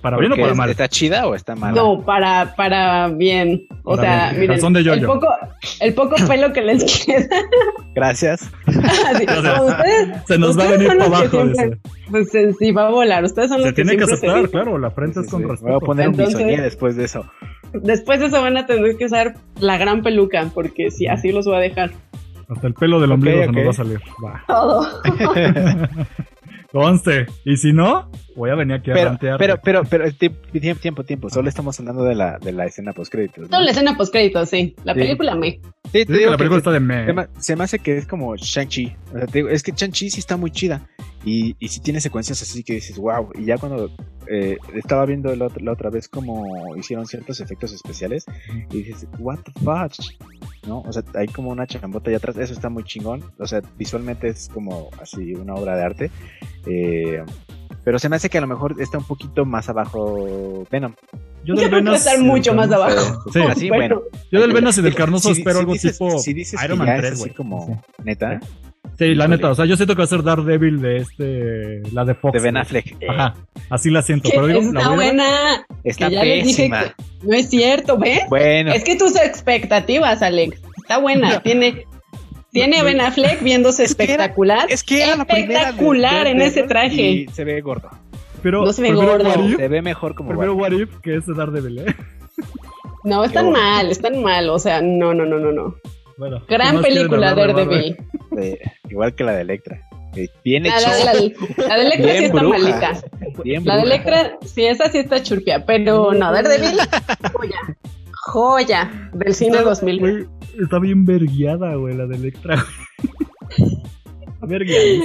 ¿Para bien o para es- mal? ¿Está chida o está mala? No, para, para bien. O Para sea, bien. miren, el poco, el poco <laughs> pelo que les queda. Gracias. como ustedes, Se nos va a venir para que abajo, siempre- dice. pues se- sí, va a volar. Ustedes son los Se tiene que se aceptar, dicen. claro, la frente es Sí, con sí. respeto. Voy a poner Entonces- un bisoñé después de eso. Después de eso van a tener que usar la gran peluca, porque sí, así los voy a dejar. Hasta el pelo del ombligo se ok. nos va a salir. Va. <laughs> Todo. <laughs> Conste. Y si no, voy a venir aquí a pero, rantear. pero, pero, pero, ti- tiempo, tiempo, tiempo. Solo estamos hablando de la, de la escena. Toda la escena postcréditos, sí. La Sí. película me. Sí, te Dice que digo la que- película está de se, me. me, se me hace que es como Shang-Chi. O sea, te digo, es que Shang-Chi sí está muy chida. Y, y sí tiene secuencias así que dices, wow. Y ya cuando eh, estaba viendo otro- la otra vez como hicieron ciertos efectos especiales, y dices, what the fuck. ¿No? O sea, hay como una chambota allá atrás. Eso está muy chingón. O sea, visualmente es como así una obra de arte. Eh, pero se me hace que a lo mejor está un poquito más abajo Venom. Yo Yo creo que estar del mucho más abajo. Sí, <laughs> Así, bueno. yo del Venas y del Carnoso Si- espero si algo dices- tipo si dices Iron que Man ya 3, es así güey. como Sí. neta, Sí, la neta, o sea, yo siento que va a ser Daredevil de este, la de Fox. De Ben. Affleck. Eh, Ajá, así la siento, pero digo, está buena. Está ya les dije pésima. que no es cierto, ¿ves? Bueno, Es que tus expectativas, Alex. Está buena. Tiene, tiene a Ben Affleck viéndose Es que era- espectacular. es que era la primera de espectacular en ese traje. Y se ve gordo. Pero No se ve gordo. If, Se ve mejor como Batman. What If que ese Daredevil, ¿eh? No, están mal, están mal. O sea, no, no, no, no, no. Bueno, ¿qué Gran película, de Daredevil. Eh, igual que la de Electra. Eh, Bien La, la, la- la de Electra sí Bien está bruja. malita. Bien La de. Electra, sí, esa sí está churpia, pero no, Daredevil, joya. Joya del cine Está- 2000. güey, está bien verguiada, güey, la de Electra. <laughs>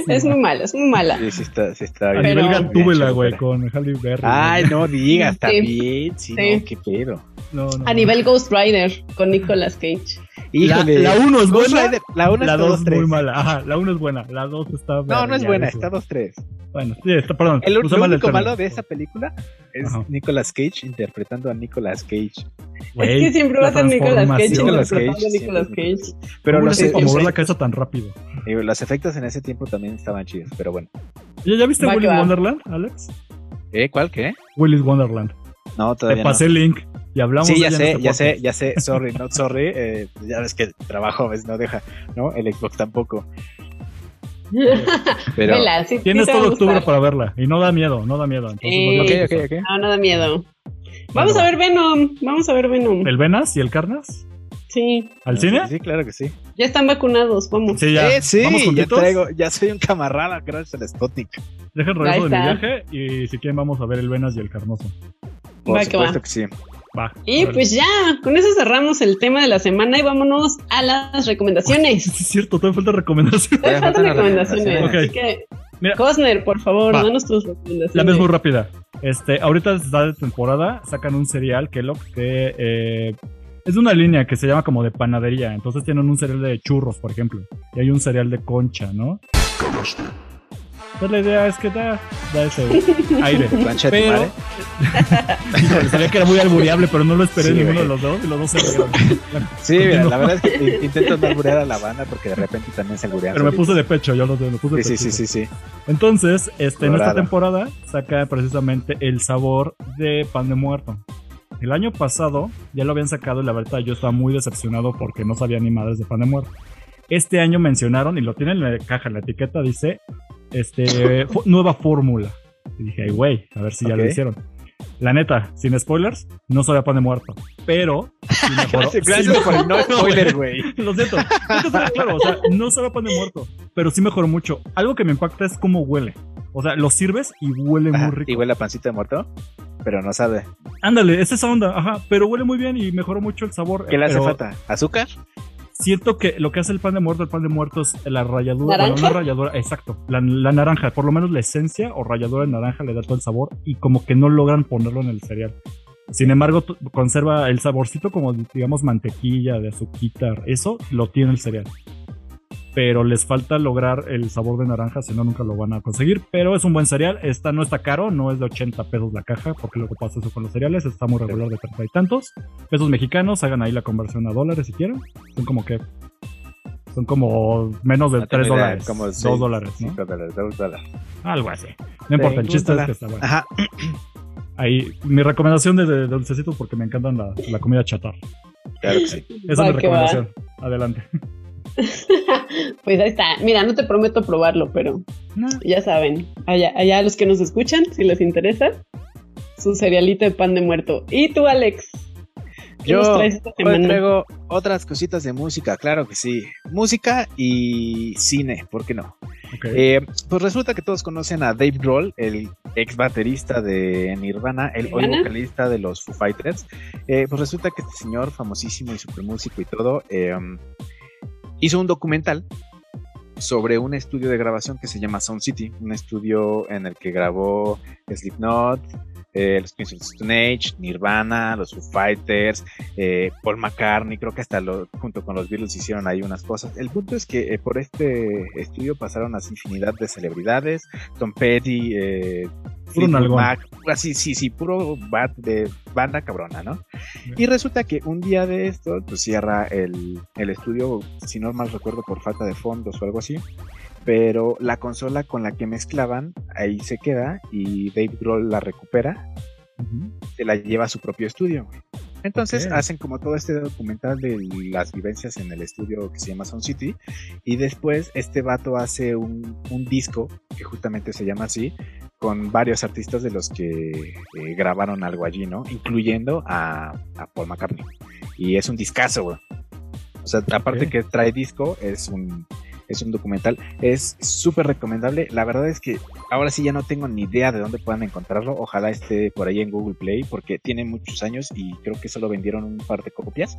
Es muy mala, es muy mala. Sí, sí está, sí está A bien. Pero- nivel bien Gatúbela, hecha, güey, con Halle Berry. Ay, no digas, Sí. también. Sí, Sí. no, qué pedo. No, no, A no. nivel Ghost Rider con Nicolas Cage. Híjole. La 1 es buena, la 1 la está 2 es 2-3. muy mala. Ajá, la 1 es buena, la 2 está No, no es buena, está 2-3. Bueno, sí, está, perdón. El lo mal el único término. malo de esa película es Ajá. Nicolas Cage interpretando a Nicolas Cage. Güey, es que siempre va a ser Nicolas Cage interpretando Cage, a Nicolas. Cage. Pero ¿Cómo hace para efectos- mover la cabeza tan rápido. eh, los efectos en ese tiempo también estaban chidos, pero bueno. ¿Ya, ya viste va. Wonderland, Alex? ¿Eh? ¿Cuál? ¿Qué? Willy's Wonderland. No, Te todavía pasé el link y hablamos. Sí, de ya en sé, este ya sé, ya sé. <laughs> Sorry, not sorry. Eh, ya ves que el trabajo a veces no deja, ¿no? El Xbox tampoco. <laughs> Pero... Vela, sí, Tienes todo octubre para verla y no da miedo, no da miedo. Entonces, no Ok, te ok, preocupes. ok. No, no da miedo. Vamos a ver Venom, vamos a ver Venom. ¿El Venas y el Carnas? Sí, ¿Al cine? Sí, claro que sí. ya están vacunados, vamos. Sí, ya. Eh, sí, ¿Vamos ya traigo, ya soy un camarada gracias al Sputnik. Dejen regreso de mi viaje y si quieren vamos a ver el Venas y el Carnoso. Por Va que va. supuesto que sí. Va. Y pues ya, con eso cerramos el tema de la semana y vámonos a las recomendaciones. Es cierto, todavía falta recomendación. Todavía faltan recomendaciones. recomendaciones. Así que, Mira. Cosner, por favor, Va. danos tus recomendaciones. La vez muy rápida. Este, ahorita está de temporada, sacan un cereal Kellogg que eh, es de una línea que se llama como de panadería. Entonces tienen un cereal de churros, por ejemplo. Y hay un cereal de concha, ¿no? Entonces la idea es que da, da ese <laughs> aire. Pero, madre. <laughs> Híjole, sabía que era muy albureable, pero no lo esperé Sí, ninguno de los dos y los dos se rieron. <laughs> Sí, mira, la verdad es que in- intento no alburear a la banda porque de repente también se alburean. Pero me puse de pecho, yo lo me puse de Sí, sí, pecho. sí, sí, sí. Entonces, este, en esta temporada saca precisamente el sabor de pan de muerto. El año pasado ya lo habían sacado y la verdad yo estaba muy decepcionado porque no sabía ni madres de pan de muerto. Este año mencionaron y lo tienen en la caja, en la etiqueta dice este nueva fórmula. Y dije, ay güey, a ver si ya lo hicieron. La neta, sin spoilers, no sabía pan de muerto, pero sí <laughs> mejoró. Gracias, sí por no spoiler, <laughs> güey. lo siento. Claro, o sea, no sabe a pan de muerto, pero sí mejoró mucho. Algo que me impacta es cómo huele. O sea, lo sirves y huele Ajá, muy rico. Y huele a pancita de muerto, pero no sabe. Ándale, es esa onda, ajá, pero huele muy bien y mejoró mucho el sabor. ¿Qué le hace pero falta? ¿Azúcar? Siento que lo que hace el pan de muerto, el pan de muerto es la ralladura, bueno, ralladura, exacto, la, la naranja, por lo menos la esencia o ralladura de naranja le da todo el sabor y como que no logran ponerlo en el cereal. Sin embargo, conserva el saborcito como, digamos, mantequilla, de azuquita, eso lo tiene el cereal. Pero les falta lograr el sabor de naranja, si no, nunca lo van a conseguir. Pero es un buen cereal, esta no está caro, no es de 80 pesos la caja, porque lo que pasa eso con los cereales, está muy regular de 30 y tantos. Pesos mexicanos, hagan ahí la conversión a dólares si quieren. Son como que... Son como menos de No tengo 3 idea, dólares. como 2 seis, dólares, ¿no? cinco dólares, dos dólares. Algo así. No importa, el chiste es que está bueno. Ajá. Ahí, mi recomendación de, de dulcecitos porque me encantan la, la comida chatarra. Claro que sí. Esa Va es mi va. recomendación. Adelante. <laughs> pues ahí está. Mira, no te prometo probarlo, pero ya saben. Allá, allá los que nos escuchan, si les interesa, su cerealito de pan de muerto. ¿Y tú, Alex? ¿Qué nos Yo traes esta semana? traigo otras cositas de música, claro que sí. Música y cine, ¿por qué no? Ok. Eh, pues resulta que todos conocen a Dave Grohl, el ex baterista de Nirvana, el hoy vocalista de los Foo Fighters. Eh, pues resulta que este señor, famosísimo y super músico y todo, eh, hizo un documental sobre un estudio de grabación que se llama Sound City, un estudio en el que grabó Slipknot, eh, los Queens of the Stone Age, Nirvana, los Foo Fighters, eh, Paul McCartney, creo que hasta lo- junto con los Beatles hicieron ahí unas cosas. El punto es que eh, por este estudio pasaron las infinidad de celebridades, Tom Petty, eh, Puro. Mac, así, sí, sí, puro bat de banda cabrona, ¿no? Y resulta que un día de esto, pues cierra el, el estudio, si no mal recuerdo, por falta de fondos o algo así. Pero la consola con la que mezclaban ahí se queda y Dave Grohl la recupera, se la lleva a su propio estudio. Entonces hacen como todo este documental de las vivencias en el estudio que se llama Sound City y después este vato hace un, disco que justamente se llama así con varios artistas de los que eh, grabaron algo allí, ¿no? Incluyendo a, Paul McCartney. Y es un discazo, güey. O sea, aparte que trae disco, es un, es un documental. Es súper recomendable. La verdad es que ahora sí ya no tengo ni idea de dónde puedan encontrarlo. Ojalá esté por ahí en Google Play porque tiene muchos años y creo que solo vendieron un par de copias.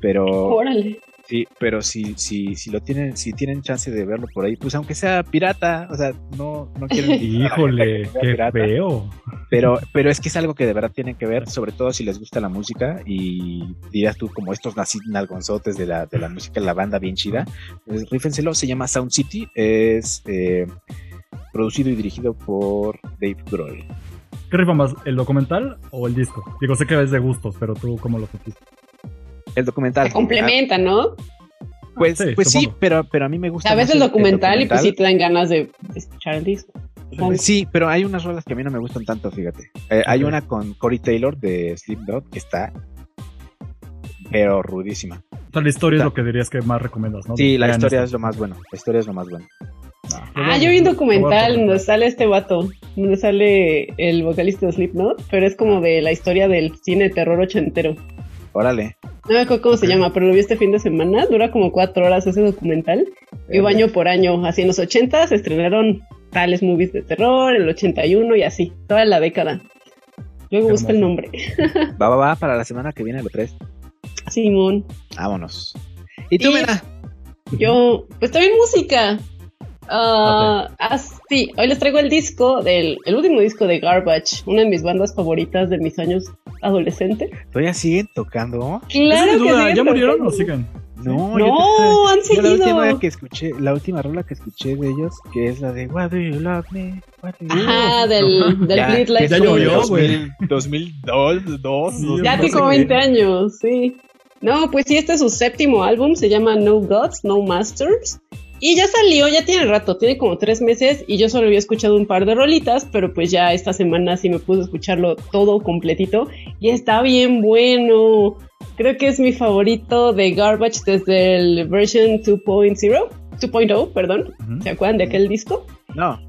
Pero... Órale. Sí, pero si, si, si lo tienen, si tienen chance de verlo por ahí, pues aunque sea pirata, o sea, no, no quiero Híjole, qué feo. Pero, pero es que es algo que de verdad tienen que ver, sobre todo si les gusta la música y dirás tú como estos nalgonzotes de la, de la música, la banda bien chida, pues rífenselo, se llama Sound City, es eh, producido y dirigido por Dave Grohl. ¿Qué rifa más, el documental o el disco? Digo, sé que es de gustos, pero tú cómo lo sentiste. El documental. Se complementa, ¿no? Pues sí, pues sí pero, pero a mí me gusta. A veces el documental, y pues sí te dan ganas de escuchar el disco. Sí, pero hay unas rolas que a mí no me gustan tanto, fíjate. Eh, hay una con Corey Taylor de Slipknot que está pero rudísima. O sea, la historia es lo que dirías que más recomiendas, ¿no? Sí, la historia es lo más bueno. La historia es lo más bueno. Ah, yo vi un documental donde sale este vato, donde sale el vocalista de Slipknot, pero es como de la historia del cine terror ochentero. Órale. No me acuerdo cómo se llama, pero lo vi este fin de semana. Dura como cuatro horas ese documental. Y año por año. Así en los 80 se estrenaron tales movies de terror, el 81 y así. Toda la década. Luego busca el nombre. <laughs> va, va, va, para la semana que viene lo tres. Simón. Vámonos. ¿Y tú, Mena? Yo, pues también música. Uh, ah, sí, hoy les traigo el disco del el último disco de Garbage, una de mis bandas favoritas de mis años adolescentes. ¿Todavía siguen tocando? Claro que ¿Ya murieron o siguen? No, no han seguido. La última que escuché, la última rola que escuché de ellos, que es la de What do you love me? Ajá, del, del ya, Bleed Like Ya llovió, güey. 2002, 2, Ya tiene como 20 años, sí. No, pues sí, este es su séptimo álbum, se llama No Gods, No Masters. Y ya salió, ya tiene rato, tiene como tres meses y yo solo había escuchado un par de rolitas, pero pues ya esta semana sí me pude escucharlo todo completito y está bien bueno. Creo que es mi favorito de Garbage desde el version 2.0, 2.0, perdón. ¿Se acuerdan de aquel disco? No.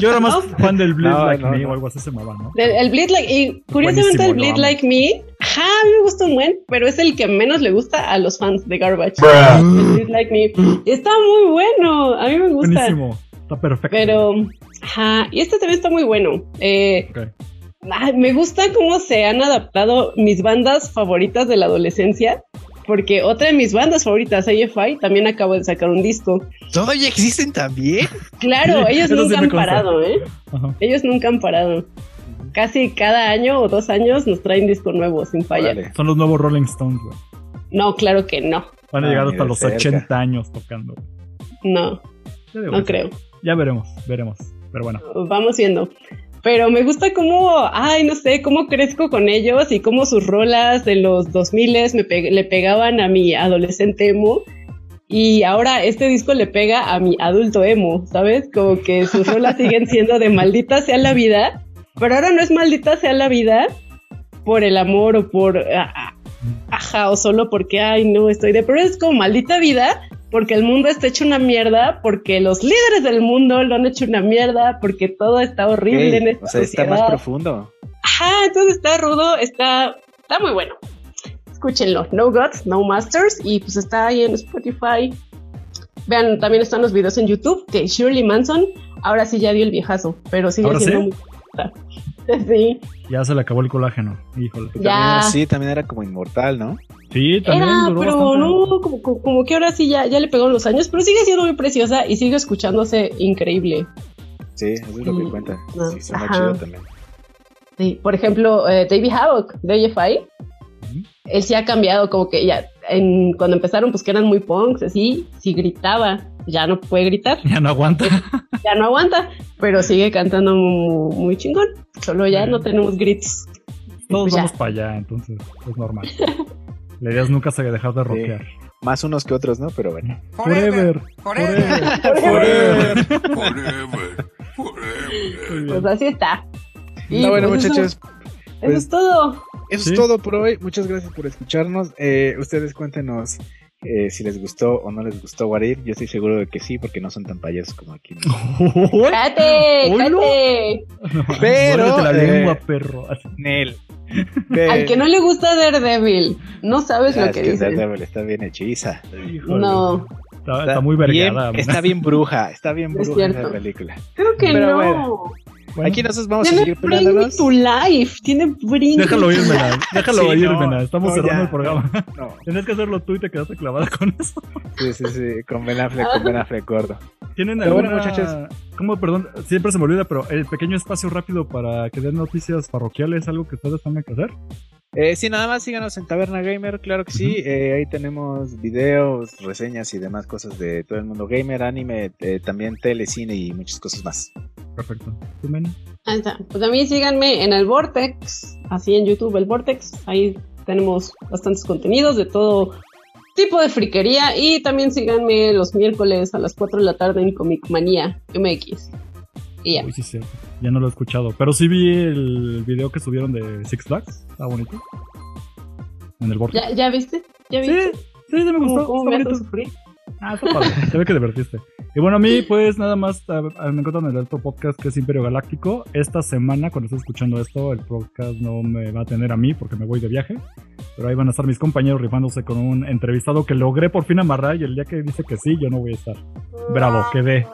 Yo era más <laughs> fan del Bleed Like Me o algo así se llamaba, ¿no? el Bleed Like, y curiosamente el Bleed Like Me, ja, a mí me gusta un buen, pero es el que menos le gusta a los fans de Garbage. El Bleed Like Me. Está muy bueno, a mí me gusta. Buenísimo, está perfecto. Pero, ajá, y este también está muy bueno. Eh, me gusta cómo se han adaptado mis bandas favoritas de la adolescencia porque otra de mis bandas favoritas, AFI, también acabo de sacar un disco. ¿Todavía existen también? Claro, <laughs> ellos nunca han parado, ¿eh? Ellos nunca han parado. Casi cada año o dos años nos traen disco nuevo, sin fallar. Son los nuevos Rolling Stones, güey. No, claro que no. Van a llegar hasta los 80 años tocando. No, no creo. Ya veremos, veremos. Pero bueno. Vamos viendo pero me gusta cómo, ay, no sé, cómo crezco con ellos y cómo sus rolas de los 2000 me le pegaban a mi adolescente emo. Y ahora este disco le pega a mi adulto emo, ¿sabes? Como que sus rolas siguen siendo de maldita sea la vida, pero ahora no es maldita sea la vida por el amor o por, ajá, o solo porque, ay, no, estoy de, pero es como maldita vida porque el mundo está hecho una mierda, porque los líderes del mundo lo han hecho una mierda, porque todo está horrible en esta O sea, está más profundo. Ajá, entonces está rudo, está, está muy bueno. Escúchenlo, No Gods, No Masters, y pues está ahí en Spotify. Vean, también están los videos en YouTube, que Shirley Manson, ahora sí ya dio el viejazo, pero sigue siendo muy... <laughs> Sí. Ya se le acabó el colágeno, híjole. Ya. sí, también era como inmortal, ¿no? Sí, también. Era, pero no, como, que ahora sí ya, ya le pegó los años, pero sigue siendo muy preciosa y sigue escuchándose increíble. Sí, eso es lo que cuenta. sí, suena chido también. Sí, por ejemplo, eh, David Havoc de AFI, él sí ha cambiado, como que ya, en, cuando empezaron, pues que eran muy punks, así, sí gritaba, ya no puede gritar. Ya no aguanta. <laughs> ya no aguanta, pero sigue cantando muy, chingón, solo ya no tenemos gritos. Todos pues vamos para allá, entonces es normal. <laughs> La idea es nunca se dejar de rockear. Más unos que otros, ¿no? Pero bueno. Forever. Forever. Forever. Forever. Forever. Pues así está. Y Ah, bueno, pues eso- muchachos, Eso, pues- es todo. eso Sí. es todo por hoy. Muchas gracias por escucharnos. Eh, ustedes cuéntenos eh, si les gustó o no les gustó Warif. Yo estoy seguro de que sí, porque no son tan payasos como aquí. <laughs> Oilo. ¡Cállate! <laughs> Pero, la eh, lengua, perro. Nel. Al que no le gusta Daredevil, no sabes Ah, lo es que que dice. Daredevil está bien hechiza. Híjole. No, Está, está muy vergada. está bien bruja, está bien Es bruja esa cierto. película. creo que Pero no. Bueno. Bueno, Aquí nosotros vamos a Tiene seguir Bring Me peleándonos. to Life. Tiene Bring Déjalo irme, déjalo Sí, irme. no, Estamos no, cerrando ya, el programa. No, <laughs> Tienes que hacerlo tú y te quedaste clavada con eso. sí, sí, sí, con Ben Affleck, con Ben Affleck gordo. ¿Tienen Pero bueno, alguna... muchachos. ¿Cómo, perdón? Siempre se me olvida, pero el pequeño espacio rápido para que den noticias parroquiales, algo que ustedes tengan que hacer. Eh, sí, nada más síganos en Taberna Gamer, claro que sí. Eh, ahí tenemos videos, reseñas y demás cosas de todo el mundo gamer, anime, eh, también tele, cine y muchas cosas más. Perfecto. ¿Tú, Mena? Ahí está. Pues a mí síganme en el Vortex, así en YouTube, el Vortex. Ahí tenemos bastantes contenidos de todo tipo de friquería. Y también síganme los miércoles a las 4 de la tarde en Comic Manía MX. Y ya. Uy, sí, sí. Ya no lo he escuchado. Pero sí vi el video que subieron de Six Flags. Está bonito. En el borde. ¿Ya, ¿Ya viste? ¿Ya viste? sí, sí me ¿Cómo, gustó. cómo está me bonito. hace sufrir? Ah, está padre. <laughs> Se ve que divertiste. Y bueno, a mí, pues nada más a- a- me encuentran en el otro podcast que es Imperio Galáctico. Esta semana, cuando estoy escuchando esto, el podcast no me va a tener a mí porque me voy de viaje. Pero ahí van a estar mis compañeros rifándose con un entrevistado que logré por fin amarrar. Y el día que dice que sí, yo no voy a estar. Bravo, quedé.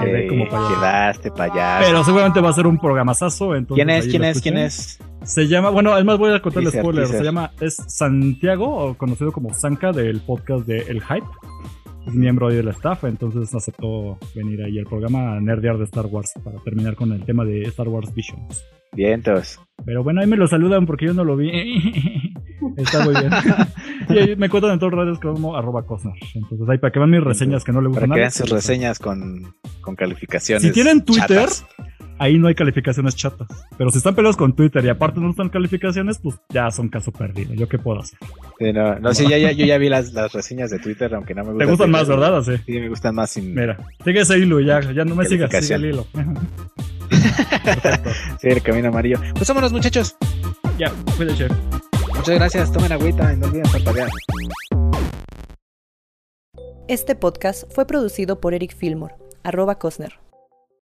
Quedé Eh, como payaso. quedaste payaso. Pero seguramente va a ser un programazazo. Entonces ¿Quién es? ¿Quién es? ¿Quién es? Se llama, bueno, además voy a contar el spoiler. Se llama, es Santiago, o conocido como Sanka del podcast de El Hype. Es miembro del staff, entonces aceptó venir ahí al programa a nerdear de Star Wars para terminar con el tema de Star Wars Visions. Vientos. Pero bueno, ahí me lo saludan porque yo no lo vi. <laughs> Está muy bien. <laughs> y ahí me cuentan en todas las redes como arroba Cosnar. Entonces ahí para que vean mis reseñas que no le Para gustan que nada. vean sus reseñas con, con calificaciones. Si tienen Twitter, chatas. Ahí no hay calificaciones chatas. Pero si están peleados con Twitter y aparte no están calificaciones, pues ya son caso perdido. ¿Yo qué puedo hacer? Sí, no, no, sí, ya, ya- yo ya vi las, las reseñas de Twitter, aunque no me Te gustan. gustan más, ¿verdad? Sí, me gustan más sin. Mira, sigue ese hilo ya, ya no me sigas, sigue el hilo. <laughs> Perfecto. Sí, el camino amarillo. Pues vámonos, muchachos. Ya, cuídate, chef. Muchas gracias. Tomen agüita y no olviden parpadear. Este podcast fue producido por Eric Fillmore, arroba Cosner.